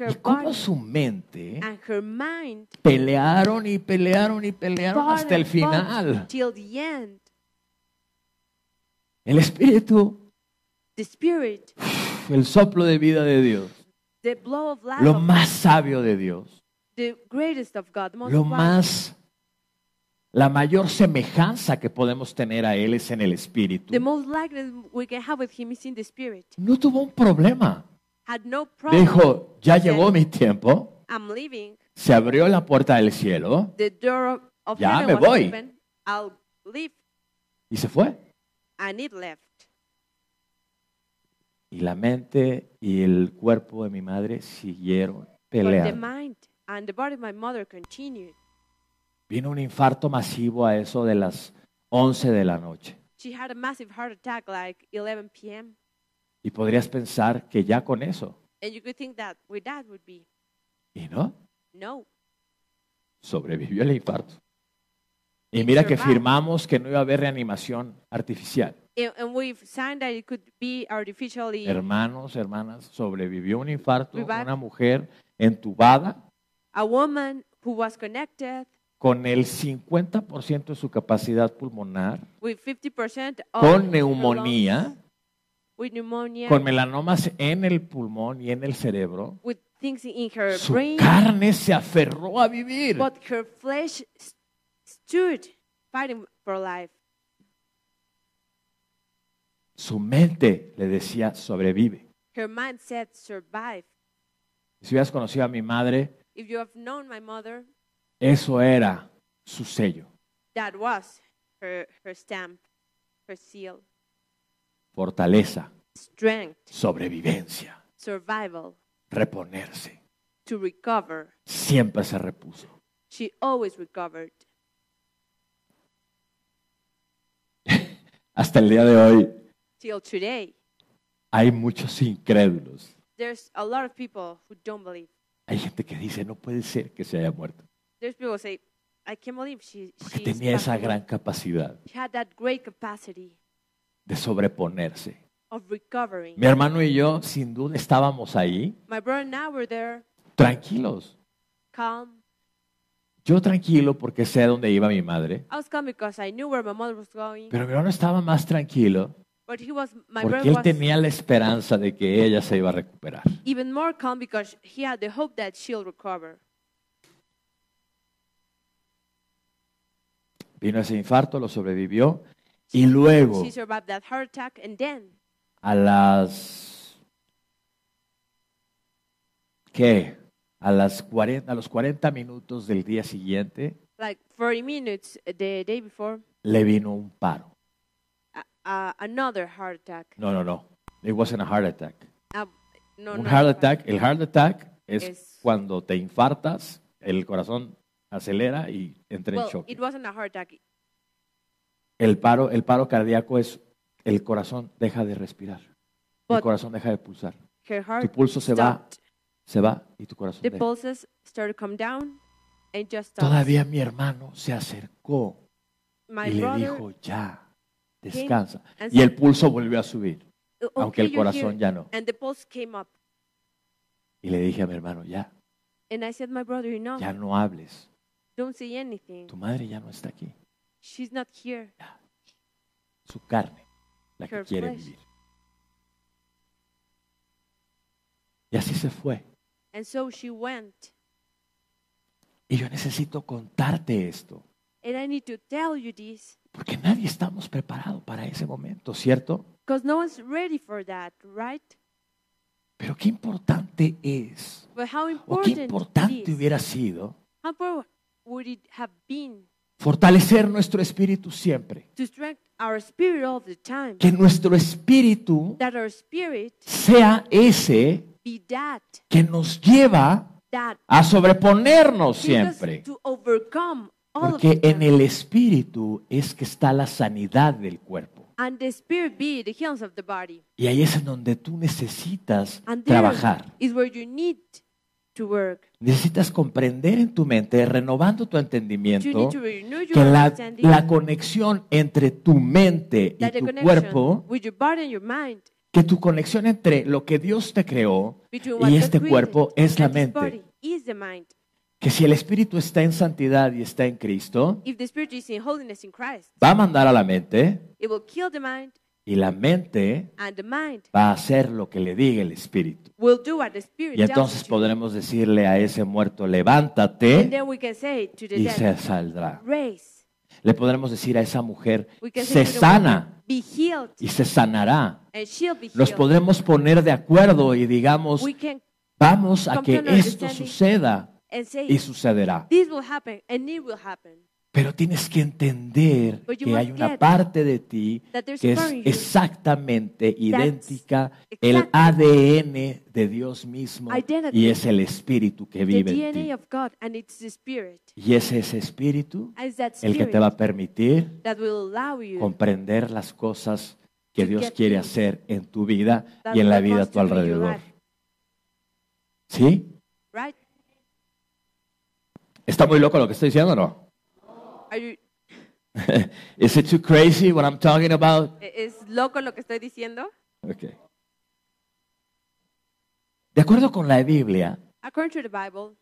y cómo su mente pelearon y pelearon y pelearon hasta el final. El Espíritu, el soplo de vida de Dios, lo más sabio de Dios,
the greatest of God, the most
lo más, la mayor semejanza que podemos tener a Él es en el Espíritu. No tuvo un problema.
Had no problem.
Dijo, ya llegó mi tiempo,
I'm leaving.
se abrió la puerta del cielo
The door of, of
Ya me voy. y se fue. Y la mente y el cuerpo de mi madre siguieron peleando.
mind and the body of my mother continued.
Vino un infarto masivo a eso de las 11 de la noche.
She had a massive heart attack like 11 p.m.
Y podrías pensar que ya con eso.
And you could think that with that would be
Y no,
no.
sobrevivió el infarto. Y mira que firmamos que no iba a haber reanimación artificial.
And, and we've signed that it could be artificially.
Hermanos, hermanas, sobrevivió un infarto
Revive.
una mujer entubada
A woman who was connected
con el 50% de su capacidad pulmonar,
with 50% of
con neumonía,
with pneumonia,
con melanomas en el pulmón y en el cerebro,
with things in her
Su
brain,
carne se aferró a vivir.
but her flesh stood fighting for life.
Su mente le decía, sobrevive.
Her mind said, survive.
Si hubieras conocido a mi madre,
If you have known my mother,
eso era su sello.
that was her, her stamp, her seal.
Fortaleza,
Strength,
sobrevivencia,
survival,
reponerse.
to recover.
Siempre se repuso.
She always recovered.
Hasta el día de hoy
Till today,
hay muchos incrédulos.
there's a lot of people who don't believe.
Hay gente que dice, no puede ser que se haya muerto.
There's people who say, I can't believe she,
Porque tenía esa
passed away."
gran capacidad
She had that great capacity
de sobreponerse.
of recovering.
Mi hermano y yo, sin duda, estábamos ahí
My brother and I were there,
tranquilos.
calm.
Yo tranquilo porque sé dónde iba mi madre.
I was calm because I knew where my mother was going.
Pero mi hermano estaba más tranquilo
But he was, my
porque
brother
él
was
tenía la esperanza de que ella se iba a recuperar.
even more calm because he had the hope that she'll recover.
Vino ese infarto, lo sobrevivió y luego
She survived that heart attack, and then
a las ¿qué? A las 40, a los 40 minutos del día siguiente
like 40 minutes the day before,
le vino un paro.
uh, uh, another heart attack.
No, no, no. It wasn't a heart attack.
Uh, no,
Un
no,
heart attack, el heart attack es
Es-
cuando te infartas, el corazón acelera y entra en
Well,
choque.
it wasn't a heart attack.
El paro, el paro cardíaco es el corazón deja de respirar. El
But-
corazón deja de pulsar.
Her
Tu
heart
pulso se va,
stopped.
Se va y tu corazón
The
deja.
pulses started to come down and just stopped.
Todavía mi hermano se acercó
My
y le
brother,
dijo, ya, descansa.
and
Y el
said,
pulso volvió a subir,
"Okay,
aunque el
you're
corazón
here."
ya no.
And the pulse came up.
Y le dije a mi hermano, ya,
And I said, my brother, no,
ya no hables.
don't say anything.
Tu madre ya no está aquí.
She's not here.
Su carne, la que
Her
quiere
flesh.
vivir. Y así se fue.
And so she went.
Y yo necesito contarte esto,
And I need to tell you this
porque nadie estamos preparados para ese momento, ¿cierto?
because no one's ready for that, right?
Pero qué importante es,
But how
o qué
important
importante
it is,
hubiera sido
how important would it have been
fortalecer nuestro espíritu siempre.
to strengthen our spirit all the time?
Que nuestro espíritu
That our spirit
sea ese que nos lleva a sobreponernos siempre. Porque en el espíritu es que está la sanidad del cuerpo. Y ahí es en donde tú necesitas trabajar. Necesitas comprender en tu mente, renovando tu entendimiento, que la, conexión entre tu mente y tu cuerpo, que tu conexión entre lo que Dios te creó y este cuerpo es la mente. Que si el espíritu está en santidad y está en Cristo, va a mandar a la mente y la mente va a hacer lo que le diga el espíritu. Y entonces podremos decirle a ese muerto, levántate y se saldrá. Le podremos decir a esa mujer, se sana y se sanará. Nos podremos poner de acuerdo y digamos, vamos a que esto suceda y sucederá. Pero tienes que entender que hay una parte de ti que es exactamente idéntica el ADN de Dios mismo y es el espíritu que vive en ti. Y es ese espíritu el que te va a permitir comprender las cosas que Dios quiere hacer en tu vida y en la vida a tu alrededor. ¿Sí?
Right?
¿Está muy loco lo que estoy diciendo o no?
Are you,
Is it too crazy what I'm talking about?
¿Es loco lo que estoy diciendo?
Okay. De acuerdo con la Biblia,
According to the Bible,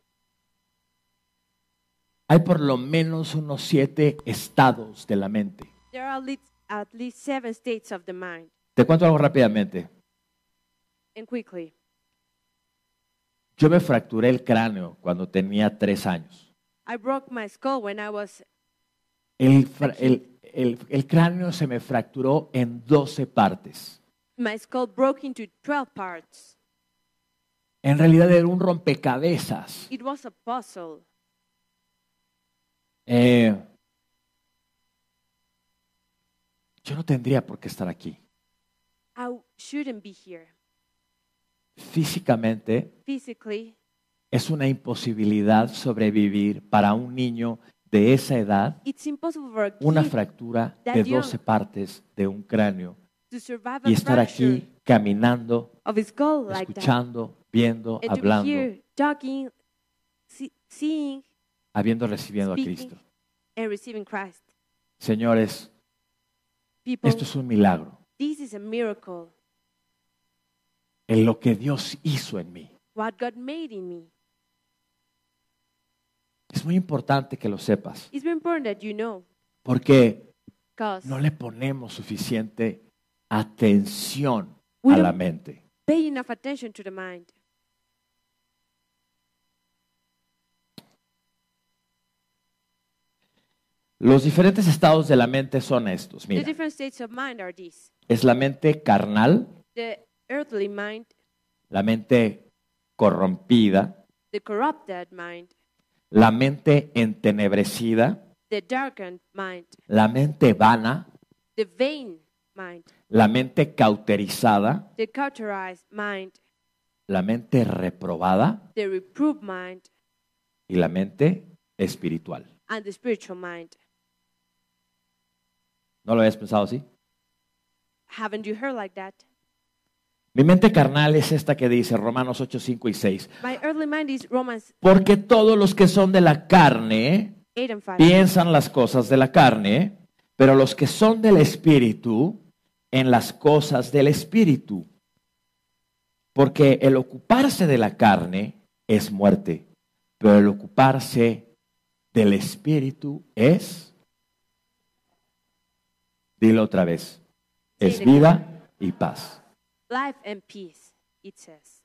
hay por lo menos unos siete estados de la mente.
there are at least, at least seven states of the mind.
Te cuento algo rápidamente.
And quickly,
Yo me fracturé el cráneo cuando tenía tres años.
I broke my skull when I was
El, fra- el- el- el cráneo se me fracturó en 12 partes.
my skull broke into 12 parts.
En realidad era un rompecabezas.
It was a puzzle.
Eh, yo no tendría por qué estar aquí.
I shouldn't be here.
Físicamente
Physically,
es una imposibilidad sobrevivir para un niño de esa edad una fractura de
young
12 partes de un cráneo y estar aquí caminando, escuchando, viendo, hablando, habiendo recibido a Cristo. Señores, esto es un milagro. En lo que Dios hizo en mí. Es muy importante que lo sepas,
It's very important that you know,
porque
because
no le ponemos suficiente atención
We
a
don't-
la mente.
pay enough attention to the mind.
Los diferentes estados de la mente son estos.
The
Mira,
different states of mind are these:
es la mente carnal,
the earthly mind,
la mente corrompida,
the corrupted mind,
la mente entenebrecida,
the darkened mind,
la mente vana,
the vain mind,
la mente cauterizada,
the cauterized mind,
la mente reprobada
the reproved mind,
y la mente espiritual.
and the spiritual mind.
¿No lo habías pensado así?
Haven't you heard like that?
Mi mente carnal es esta que dice Romanos 8, 5 y 6.
My earthly mind is Romans
Porque todos los que son de la carne
8 and 5.
piensan las cosas de la carne, pero los que son del espíritu en las cosas del espíritu. Porque el ocuparse de la carne es muerte, pero el ocuparse del espíritu es, dilo otra vez, es vida y paz.
Life and peace, it says.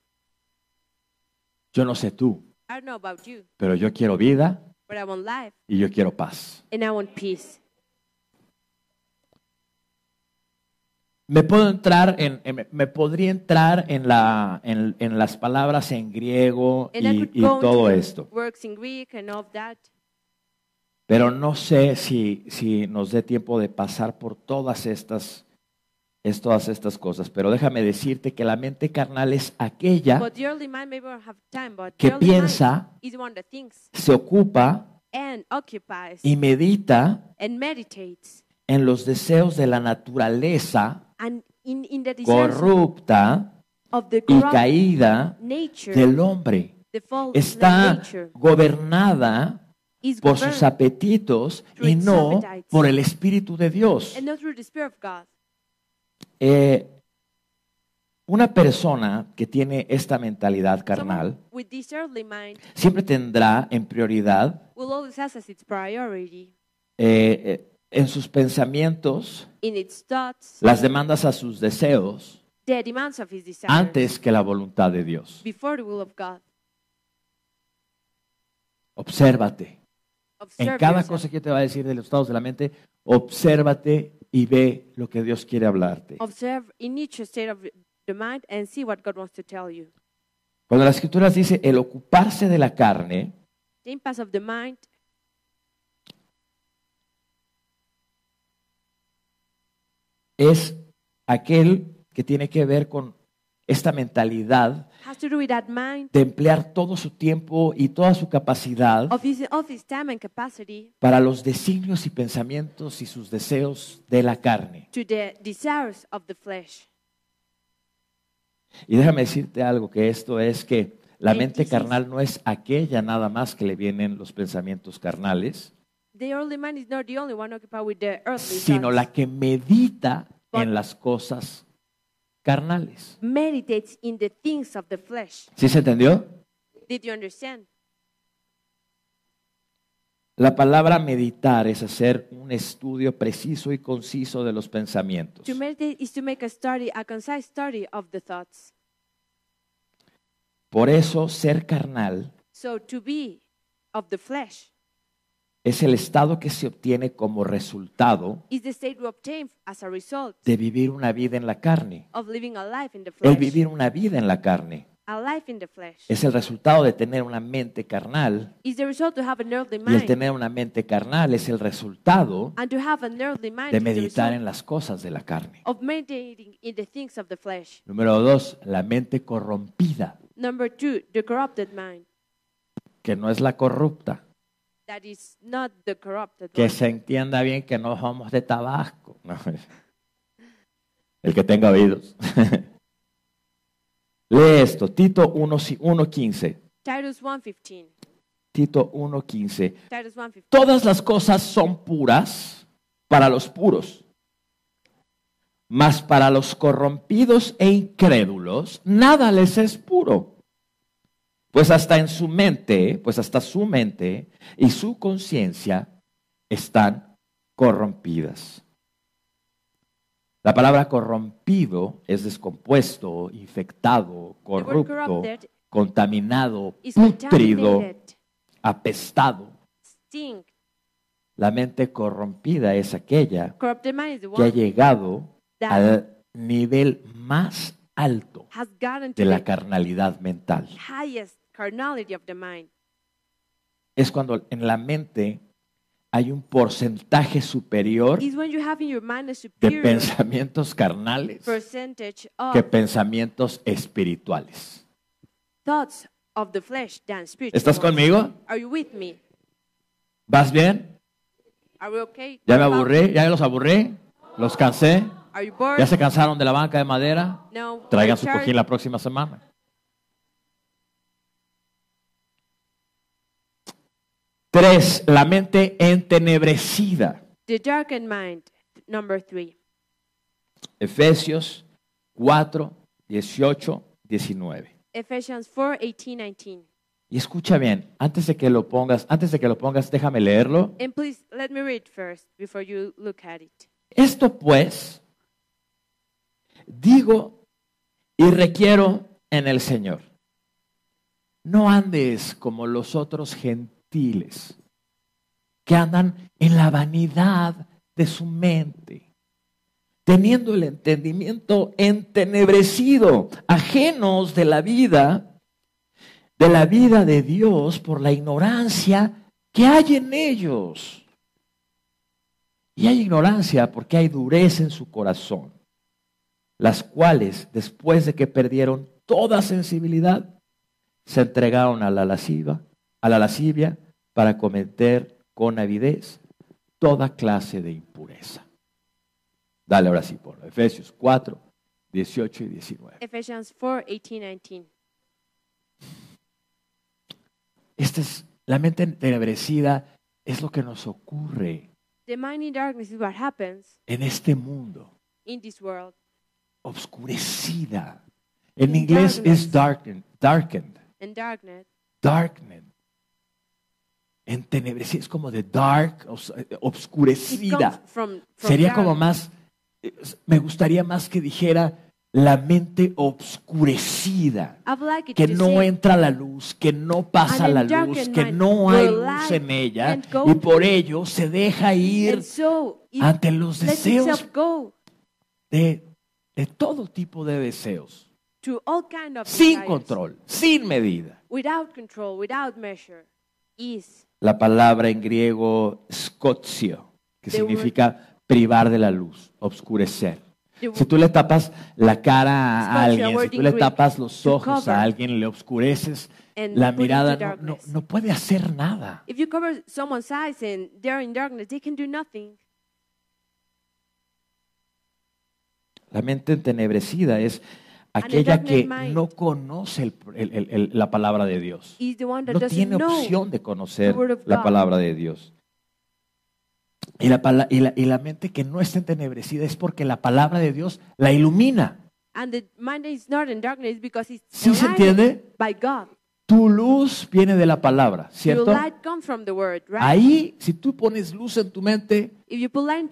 Yo no sé tú,
I don't know about you,
pero yo quiero vida
but I want life
y yo quiero paz.
and I want peace.
Me puedo entrar en, en- me podría entrar en la en, en las palabras en griego
And I
y,
could
y
go
todo
into the
esto,
works in Greek and all of that.
pero no sé si, si nos dé tiempo de pasar por todas estas es todas estas cosas. Pero déjame decirte que la mente carnal es aquella que piensa, se ocupa y medita en los deseos de la naturaleza
and in, in the desires
corrupta y caída del hombre. Está gobernada por sus apetitos y no por el Espíritu de Dios.
and not through the Spirit of God.
Eh, una persona que tiene esta mentalidad carnal
mind
siempre tendrá en prioridad eh, eh, en sus pensamientos
thoughts
las demandas a sus deseos
desires
antes que la voluntad de Dios. Obsérvate. En cada
yourself.
cosa que yo te va a decir de los estados de la mente, obsérvate y ve lo que Dios quiere hablarte.
Observe in each state of the mind and see what God wants to tell you.
Cuando la escritura dice el ocuparse de la carne,
The impasse of the mind
es aquel que tiene que ver con esta mentalidad
has to do with that mind
de emplear todo su tiempo y toda su capacidad
of his, of his time and capacity
para los designios y pensamientos y sus deseos de la carne.
to the desires of the flesh.
Y déjame decirte algo, que esto es que la mente carnal no es aquella nada más que le vienen los pensamientos carnales,
The earthly mind is not the only one occupied with the earthly
sino la que medita en las cosas carnales.
meditates in the things of the flesh.
¿Sí se entendió?
Did you understand?
La palabra meditar es hacer un estudio preciso y conciso de los pensamientos.
To meditate is to make a study, a concise study of the thoughts.
Por eso ser carnal
So to be of the flesh
es el estado que se obtiene como resultado
is the state we obtain as a result
de vivir una vida en la carne.
of living a life in the
El
flesh.
vivir una vida en la carne
A life in the flesh
es el resultado de tener una mente carnal
is the result to have an earthly
y el tener una mente carnal es el resultado
And to have an earthly mind
de meditar en las cosas de la carne.
of meditating in the things of the flesh.
Número dos, la mente corrompida,
Number two, the corrupted mind.
que no es la corrupta.
That is not the corrupted
Que se entienda bien que no somos de Tabasco. No. El que tenga oídos. Lee esto, Tito 1, 1.15.
Titus 1.15.
Tito 1.15.
Titus 1.15.
Todas las cosas son puras para los puros, mas para los corrompidos e incrédulos nada les es puro. Pues hasta en su mente, pues hasta su mente y su conciencia están corrompidas. La palabra corrompido es descompuesto, infectado, corrupto, contaminado, putrido, apestado. La mente corrompida es aquella que ha llegado al nivel más alto de la carnalidad mental.
Carnality of the mind.
Es cuando en la mente hay un porcentaje superior
Is when you have in your mind a
de
superior
pensamientos carnales
percentage of
que pensamientos espirituales.
thoughts of the flesh than spiritual.
¿Estás
ones.
conmigo?
Are you with me?
¿Vas bien?
Are we okay?
¿Ya me aburrí? ¿Ya los aburrí? ¿Los cansé?
Are you bored?
¿Ya se cansaron de la banca de madera?
No.
Traigan su cojín la próxima semana. Tres, la mente entenebrecida.
The darkened mind. Number three.
Efesios 4, 18, 19.
Ephesians 4, 18, 19.
Y escucha bien, antes de que lo pongas, antes de que lo pongas, déjame leerlo.
And please let me read first before you look at it.
Esto pues, digo y requiero en el Señor. No andes como los otros gentiles que andan en la vanidad de su mente, teniendo el entendimiento entenebrecido, ajenos de la vida, de la vida de Dios por la ignorancia que hay en ellos. Y hay ignorancia porque hay dureza en su corazón, las cuales, después de que perdieron toda sensibilidad, se entregaron a la lasciva, a la lascivia para cometer con avidez toda clase de impureza. Dale ahora sí, por Efesios 4, 18 y 19.
Ephesians 4, 18, 19.
Esta es la mente entenebrecida, es lo que nos ocurre
The mind in darkness is what happens
en este mundo.
in this world.
obscurecida. En
In
inglés es
darkness.
darkened, darkened,
And darkness.
darkened. Entenebrecida, es como de dark, os- obscurecida.
from, from
Sería
dark.
como más, eh, me gustaría más que dijera la mente obscurecida.
Like it
Que no
say,
entra la luz, que no pasa la luz, que no hay luz en ella y por ello se deja ir
so
ante los deseos de, de todo tipo de deseos,
to all kind of
sin
desires,
control, sin medida.
without control, without measure, is
La palabra en griego scotio, que
The word-
significa privar de la luz, obscurecer.
the
Si tú le tapas la cara a alguien, si tú le tapas los ojos a alguien, le obscureces la mirada, no, no, puede hacer nada.
If you cover someone's eyes and they're in darkness, they can do nothing.
La mente entenebrecida es aquella que no conoce el- el- el- el- la palabra de Dios. No tiene opción de conocer la palabra de Dios. Y la, y, la, y la mente que no está entenebrecida es porque la palabra de Dios la ilumina. ¿Sí se entiende? Tu luz viene de la palabra, ¿cierto? Ahí, si tú pones luz en tu mente,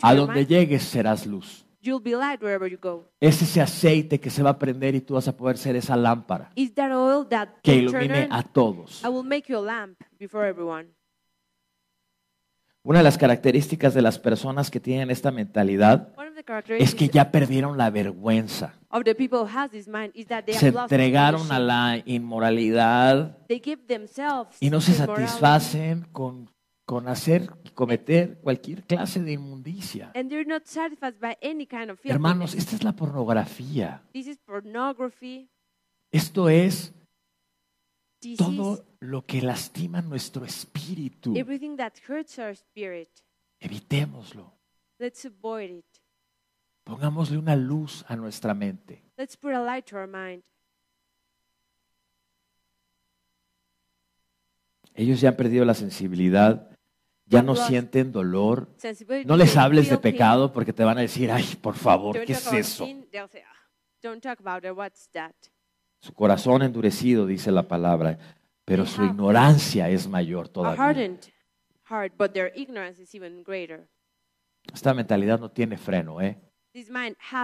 a donde llegues serás luz.
You'll be light wherever you go.
Es ese aceite que se va a prender y tú vas a poder ser esa lámpara
Is that oil that
que ilumine a todos.
I will make you a lamp before everyone.
Una de las características de las personas que tienen esta mentalidad
One of the
es
characteristics
que ya perdieron la vergüenza.
of the people who has this mind is that they
Se
have lost
entregaron a
shame.
la inmoralidad
They give themselves
y no se
to immorality,
satisfacen con, con hacer y cometer cualquier clase de inmundicia.
and they're not satisfied by any kind of.
Hermanos, esta es la pornografía.
This is pornography.
Esto es
This is
todo lo que lastima nuestro espíritu.
everything that hurts our spirit.
Evitémoslo.
Let's avoid it.
Pongámosle una luz a nuestra mente.
Let's put a light to our mind.
Ellos ya han perdido la sensibilidad, ya no sienten dolor. No les hables de pecado porque te van a decir, ay, por favor,
Don't
¿qué
talk
es
about
eso?
"Ah?
Su corazón endurecido, dice la palabra, pero su ignorancia es mayor todavía. Esta mentalidad no tiene freno, ¿eh?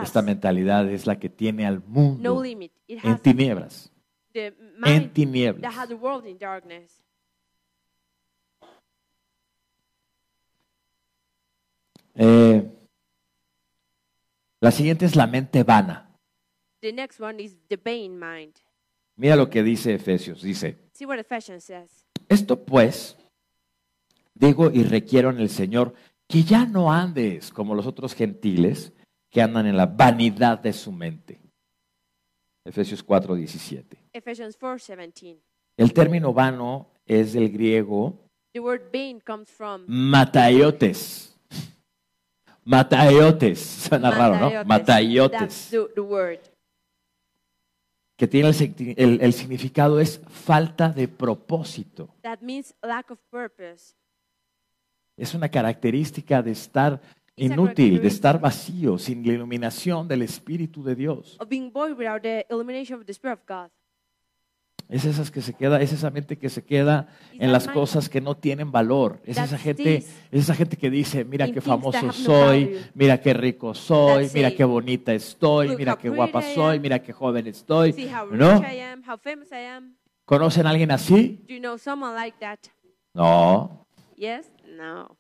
Esta mentalidad es la que tiene al mundo en tinieblas, en tinieblas.
has the world in darkness.
Eh, la siguiente es la mente vana.
The next one is the vain mind.
Mira lo que dice Efesios. Dice,
See what Ephesians says.
esto pues, digo y requiero en el Señor, que ya no andes como los otros gentiles que andan en la vanidad de su mente. Efesios 4, 17.
Ephesians 4:17.
El término vano es del griego
The word comes from
mataiotes. Mataiotes. Suena raro, ¿no?
The, the word.
Que tiene el, el- el significado es falta de propósito.
That means lack of purpose.
Es una característica de estar
It's
inútil, de estar vacío, sin la iluminación del Espíritu de Dios.
Of being void without the illumination of the Spirit of God.
Es esas que se queda, es esa mente que se queda en las cosas que no tienen valor. Es esa gente, es esa gente que dice, mira qué famoso soy, mira qué rico soy, mira qué bonita estoy,
"Look
mira qué guapa soy, mira qué joven estoy. ¿No? ¿Conocen a alguien así?
Do you know someone like that?
No.
Yes? No.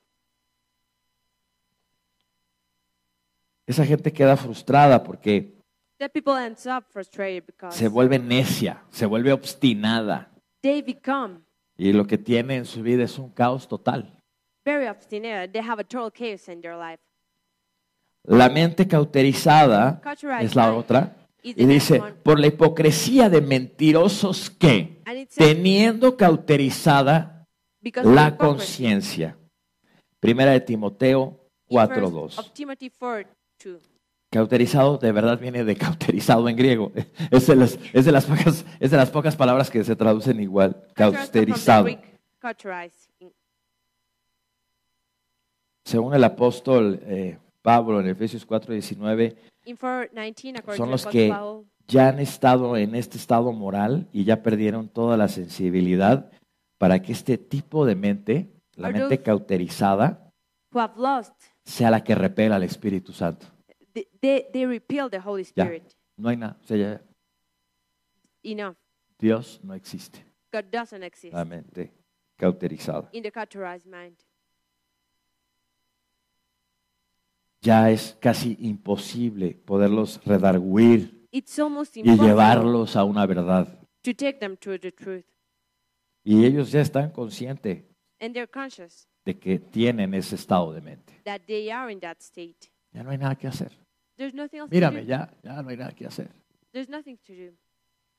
Esa gente queda frustrada porque
That people ends up frustrated because
se vuelve necia, se vuelve obstinada
they become
y lo que tiene en su vida es un caos total.
very obstinate. They have a total chaos in their life.
La mente cauterizada
Cauterized
es la otra
is the
y dice, por la hipocresía de mentirosos que, teniendo cauterizada la conciencia. Primera de Timoteo
In
4.2.
First Of Timothy 4, 2.
Cauterizado de verdad viene de cauterizado en griego. Es de las, es de las, pocas, es de las pocas palabras que se traducen igual. Cauterizado. Según el apóstol eh, Pablo en Efesios 4.19,
In 4:19, according
son los que ya han estado en este estado moral y ya perdieron toda la sensibilidad para que este tipo de mente, la mente cauterizada, sea la que repela al Espíritu Santo.
They, they, repel the Holy
Ya.
Spirit.
No hay nada. O sea, ya
Enough.
Dios no existe.
God doesn't exist
La mente cauterizada.
in the cauterized mind.
Ya es casi imposible poderlos redarguir
It's almost
y llevarlos a una verdad.
to take them to the truth.
Y ellos ya están conscientes
And they're conscious
de que tienen ese estado de mente.
that they are in that state.
Ya no hay nada que hacer.
There's nothing else
Mírame,
to do.
ya, ya no hay nada que hacer.
There's nothing to do.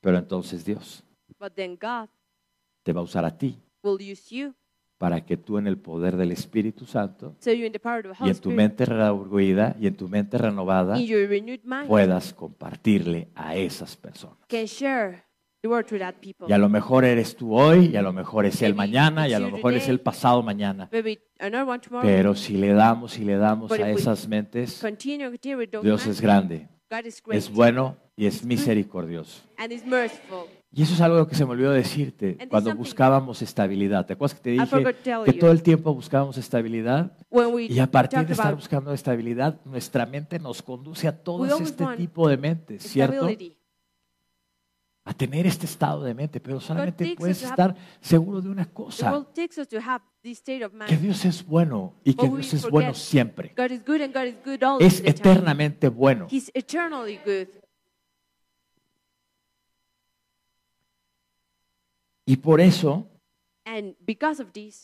Pero entonces Dios
But then God
te va a usar a ti
will use you.
para que tú en el poder del Espíritu Santo
So you in the power of the
y
Holy
en tu
Spirit,
mente redarguida y en tu mente renovada
in your renewed mind,
puedas compartirle a esas personas.
can share
Y a lo mejor eres tú hoy, y a lo mejor es él mañana, y a lo mejor es el pasado mañana. Pero si le damos y le damos a esas mentes, Dios es grande, es bueno y es misericordioso.
is merciful.
Y eso es algo que se me olvidó decirte cuando buscábamos estabilidad. ¿Te acuerdas que te dije que todo el tiempo buscábamos estabilidad? Y a partir de estar buscando estabilidad, nuestra mente nos conduce a todo este tipo de mentes, ¿cierto? A tener este estado de mente, pero solamente puedes estar seguro de una cosa, que. Dios es bueno y que Dios es bueno siempre.
God is good and God is good all
Es
the time.
eternamente bueno. Y por eso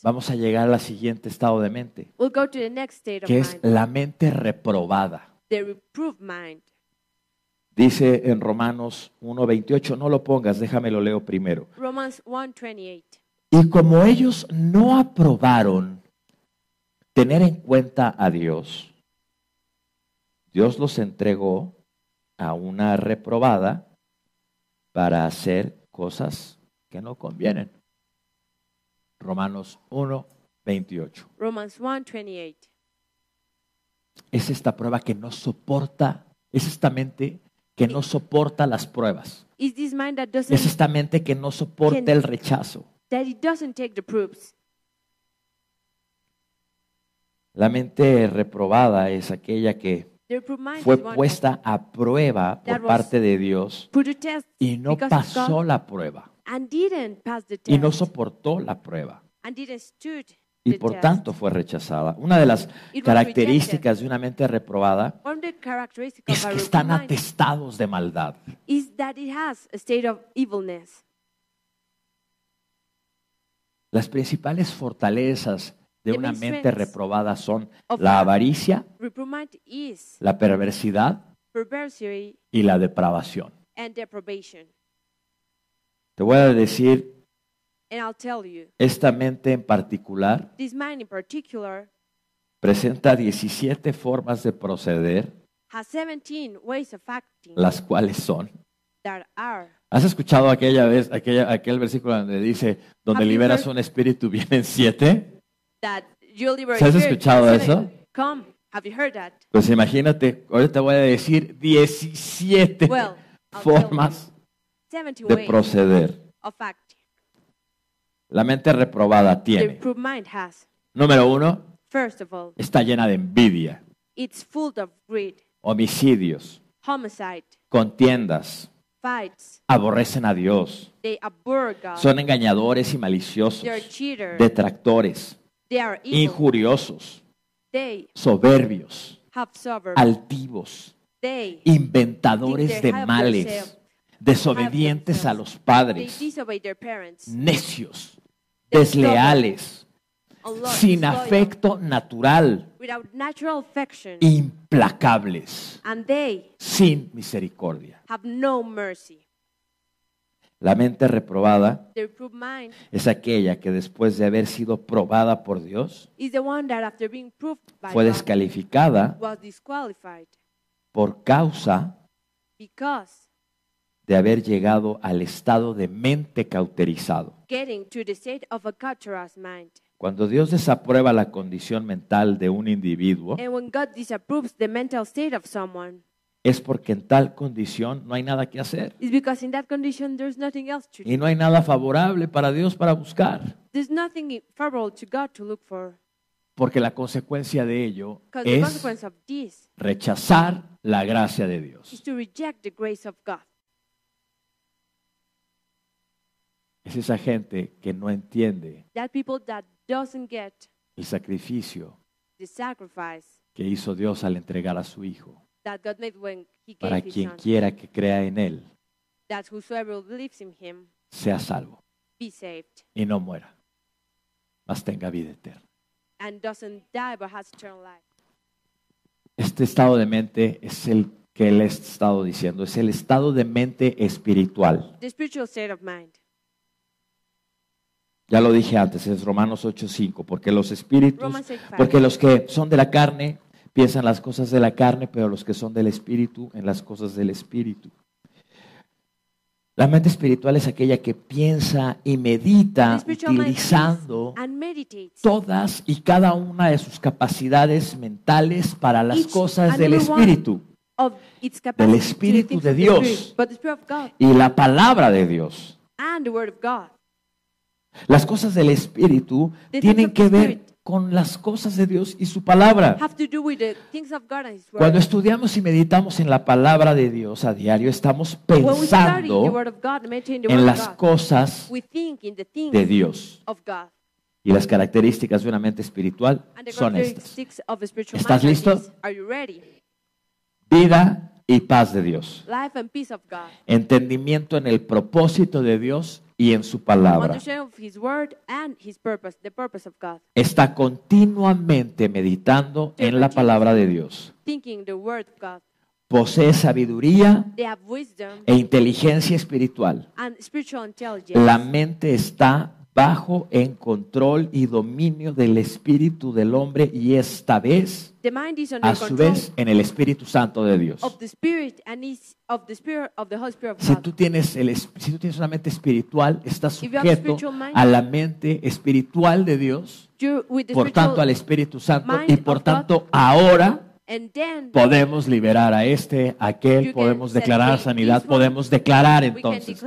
vamos a llegar al siguiente estado de mente,
we'll go to the next state of
que es la mente reprobada. Dice en Romanos 1.28, no lo pongas, déjame lo leo primero.
Romans 1:28.
Y como ellos no aprobaron tener en cuenta a Dios, Dios los entregó a una reprobada para hacer cosas que no convienen. Romanos 1.28.
Romans 1:28.
Es esta prueba que no soporta, es esta mente que no soporta las pruebas. Es esta mente que no soporta el rechazo. La mente reprobada es aquella que fue puesta a prueba por parte de Dios y no pasó la prueba y no soportó la prueba y por tanto fue rechazada. Una de las características de una mente reprobada es que están atestados de maldad. Las principales fortalezas de una mente reprobada son la avaricia, la perversidad y la depravación. Te voy a decir,
you,
esta mente en particular
this mind in particular
presenta 17 formas de proceder,
has 17 ways of acting
las cuales son. ¿Has escuchado aquella vez, aquella, aquel versículo donde dice, donde
Have
liberas un espíritu vienen siete?
That you'll liberate
¿Sí has escuchado eso?
Come, have you heard that?
Pues imagínate, ahorita te voy a decir 17
Well,
formas
17
de proceder.
of.
La mente reprobada tiene.
reproved mind has.
Número uno,
First of all,
está llena de envidia,
it's full of greed,
homicidios,
homicide,
contiendas,
fights.
aborrecen a Dios,
They abhor God.
son engañadores y maliciosos,
they are cheaters.
detractores,
they are evil.
injuriosos,
They
soberbios,
have
altivos,
they
inventadores
they
de males, desobedientes a los
they
padres,
disobey their parents.
necios, desleales, sin afecto natural, implacables, sin misericordia.
have no mercy.
La mente reprobada es aquella que después de haber sido probada por Dios fue descalificada por causa de haber llegado al estado de mente cauterizado.
getting to the state of a cauterous mind.
Cuando Dios desaprueba la condición mental de un individuo,
And when God disapproves the mental state of someone,
es porque en tal condición no hay nada que hacer
it's because in that condition there's nothing else to do.
y no hay nada favorable para Dios para buscar,
There's nothing favorable to God to look for.
porque la consecuencia de ello es rechazar la gracia de Dios.
to reject the grace of God.
Es esa gente que no entiende
That people that doesn't get
el sacrificio
the sacrifice
que hizo Dios al entregar a su Hijo
that God made when He
para
His
quien
Son,
quiera que crea en Él
that whosoever believes in Him
sea salvo
be saved
y no muera, mas tenga vida eterna.
and doesn't die but has eternal life.
Este estado de mente es el que él ha estado diciendo, es el estado de mente espiritual.
The spiritual state of mind.
Ya lo dije antes, es Romanos 8:5, porque los espíritus,
Romans 8, five.
porque los que son de la carne piensan las cosas de la carne, pero los que son del espíritu en las cosas del espíritu. La mente espiritual es aquella que piensa y medita utilizando todas y cada una de sus capacidades mentales para las cosas del espíritu.
do
Espíritu de Dios. Y la palabra de Dios.
and the Word of God.
Las cosas del Espíritu tienen que ver con las cosas de Dios y su palabra. Cuando estudiamos y meditamos en la palabra de Dios a diario, estamos pensando en las cosas de Dios. Y las características de una mente espiritual son estas. ¿Estás listo? Vida y paz de Dios. Entendimiento en el propósito de Dios y en su palabra. Está continuamente meditando en la palabra de Dios.
Thinking the Word of God.
Posee sabiduría e inteligencia espiritual. La mente está bajo en control y dominio del espíritu del hombre y esta vez, a su vez, en el Espíritu Santo de Dios. Si tú tienes, el, si tú tienes una mente espiritual, estás sujeto a la mente espiritual de Dios, por tanto al Espíritu Santo y por tanto ahora podemos liberar a este, a aquel, podemos declarar sanidad, podemos declarar entonces.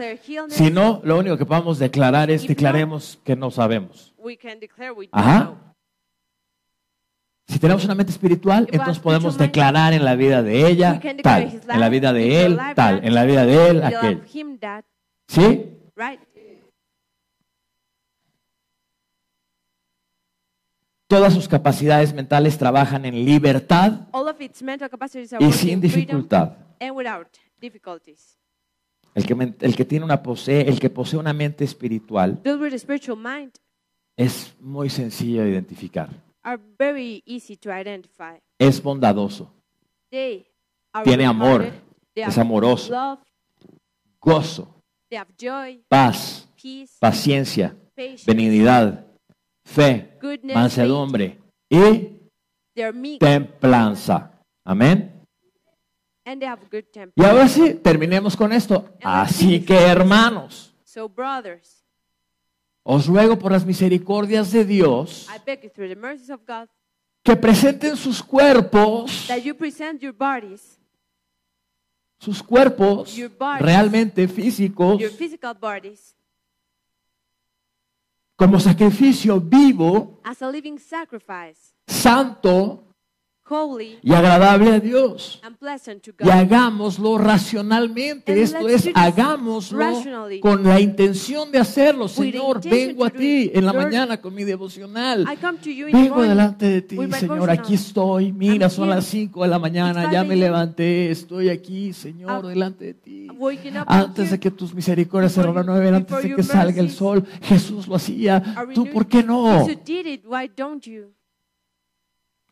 Si no, lo único que podemos declarar es declaremos que no sabemos. Ajá. Si tenemos una mente espiritual, entonces podemos declarar en la vida de ella tal, en la vida de él tal, en la vida de él aquel. ¿Sí?
right?
Todas sus capacidades mentales trabajan en libertad y sin dificultad. El que, el que tiene una posee, el que posee una mente espiritual
mind
es muy sencillo de identificar.
are very easy to identify.
Es bondadoso,
They are
Tiene amor, es amoroso.
love,
gozo,
they have joy,
paz,
peace,
paciencia,
patience,
benignidad, fe, mansedumbre y templanza. Amén.
and they have good temper.
Y ahora sí, terminemos con esto. Así que, hermanos,
So, brothers,
os ruego por las misericordias de Dios
I beg you through the mercies of God
que presenten sus cuerpos,
that you present your bodies,
sus cuerpos realmente físicos,
your physical bodies,
como sacrificio vivo,
as a living sacrifice,
santo
holy
y agradable a Dios.
and pleasant to
Y
God.
hagámoslo racionalmente,
And
esto es, hagámoslo con la intención de hacerlo. Señor, vengo a ti en la mañana con mi devocional.
I come to you in the
Vengo delante de ti, Señor, aquí estoy. Mira,
I'm
son
here.
las 5 de la mañana, ya
5
me levanté, estoy aquí, Señor, delante de ti. Antes de que tus misericordias se renueven, antes de que salga el sol, Jesús lo hacía. ¿Tú por qué no?
Jesus did it, why don't you?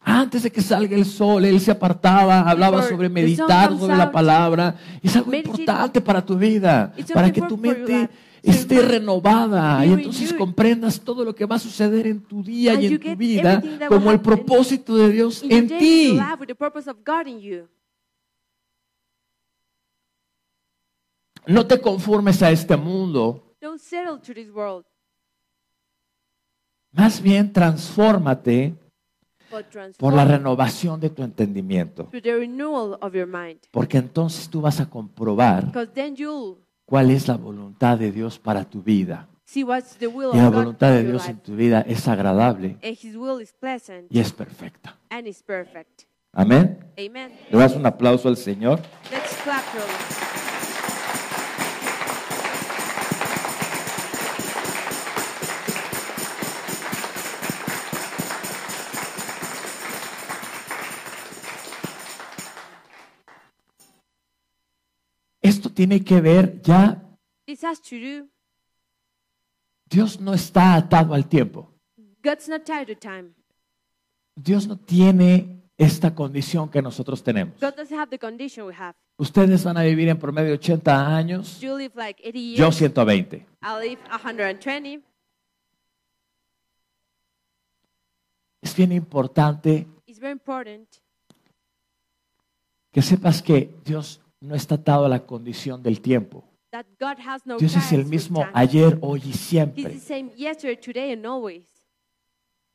Antes de que salga el sol, él se apartaba, hablaba sobre meditar sobre la palabra. Es algo importante para tu vida, para que tu mente esté renovada y entonces comprendas todo lo que va a suceder en tu día y en tu vida como el propósito de Dios en ti. No te conformes a este mundo,
Don't settle to this world,
más bien transfórmate por la renovación de tu entendimiento,
to the renewal of your mind.
porque entonces tú vas a comprobar
Because then you'll
cuál es la voluntad de Dios para tu vida. Y la voluntad de Dios en tu vida es agradable
And His will is pleasant
y es perfecta.
and is perfect.
Amén. Le das un aplauso al Señor. Tiene que ver ya. Dios no está atado al tiempo. Dios no tiene esta condición que nosotros tenemos. Ustedes van a vivir en promedio 80 años,
You live like 80 years.
yo 120.
I live 120.
Es bien importante
It's very important
que sepas que Dios no está atado a la condición del tiempo. Dios es el mismo ayer, hoy y siempre.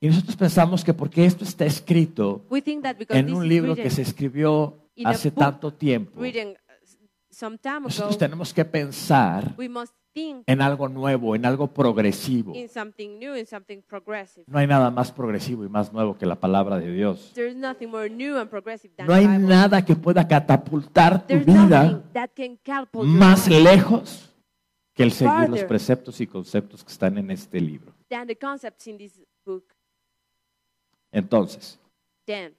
Y nosotros pensamos que porque esto está escrito en un libro que se escribió hace tanto tiempo,
some time ago,
nosotros tenemos que pensar
we must think
en algo nuevo, en algo progresivo.
in something new, in something progressive.
No hay nada más progresivo y más nuevo que la palabra de Dios.
There's nothing more new and progressive than
No hay
the Bible.
nada que pueda catapultar tu
There's
vida
nothing that can catapult your
más
life
lejos que el seguir los
Farther.
preceptos y conceptos que están en este libro.
than the concepts in this book.
Entonces,
Then,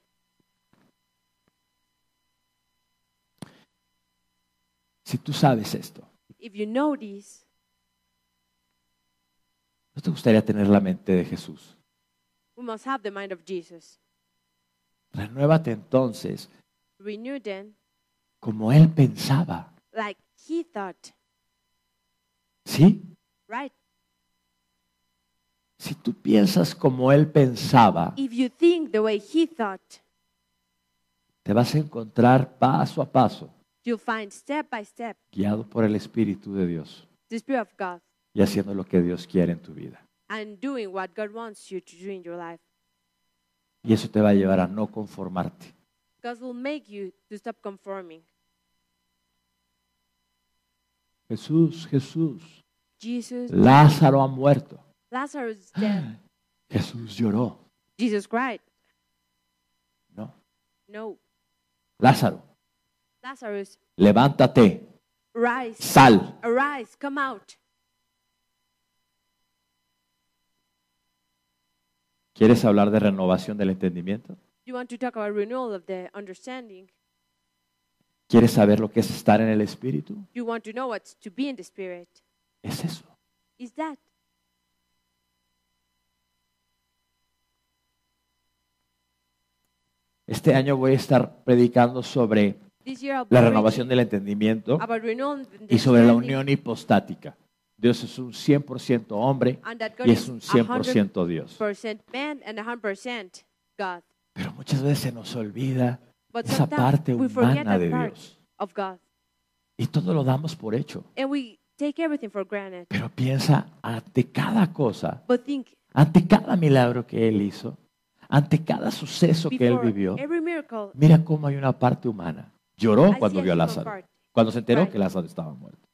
si tú sabes esto,
if you know this,
¿no te gustaría tener la mente de Jesús?
we must have the mind of Jesus.
Renuévate entonces
Renew then,
como Él pensaba.
like he thought,
¿Sí?
right?
Si tú piensas como Él pensaba,
If you think the way he thought,
te vas a encontrar paso a paso,
you'll find step by step
guiado por el Espíritu de Dios
the Spirit of God
y haciendo lo que Dios quiere en tu vida.
and doing what God wants you to do in your life.
Y eso te va a llevar a no conformarte.
God will make you to stop conforming.
Jesús, Jesús,
Jesus,
Lázaro ha muerto.
Lazarus is dead.
Jesús lloró.
Jesus cried.
No.
No.
Lázaro,
Lazarus,
levántate,
rise.
sal.
Arise, come out.
¿Quieres hablar de renovación del entendimiento?
You want to talk about renewal of the understanding.
¿Quieres saber lo que es estar en el Espíritu?
You want to know what's to be in the Spirit.
Es eso.
Is that?
Este año voy a estar predicando sobre La renovación del entendimiento y sobre la unión hipostática. Dios es un 100% hombre y es un
100%
100% Dios.
man and 100% God.
Pero muchas veces se nos olvida
But
esa parte humana de Dios y todo lo damos por hecho.
And we take everything for granted.
Pero piensa ante cada cosa, ante cada milagro que Él hizo, ante cada suceso que Él vivió, mira cómo hay una parte humana. Lloró cuando vio a Lázaro, cuando se enteró que Lázaro estaba muerto.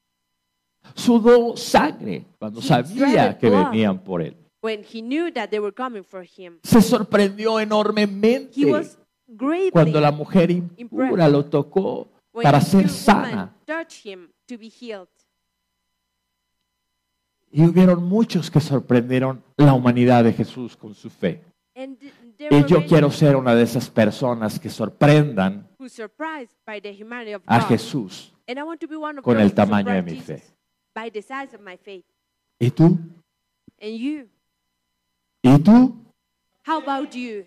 Sudó sangre cuando sabía que venían por Él.
When he knew that they were coming for him,
Se sorprendió
he
enormemente cuando la mujer impura lo tocó para ser sana. Y hubieron muchos que sorprendieron la humanidad de Jesús con su fe. Y yo quiero ser una de esas personas que sorprendan
who's surprised by the humanity of God,
Jesús
and I want to be one of
con el.
By the size of my faith.
¿Y tú?
And you?
¿Y?
How about you?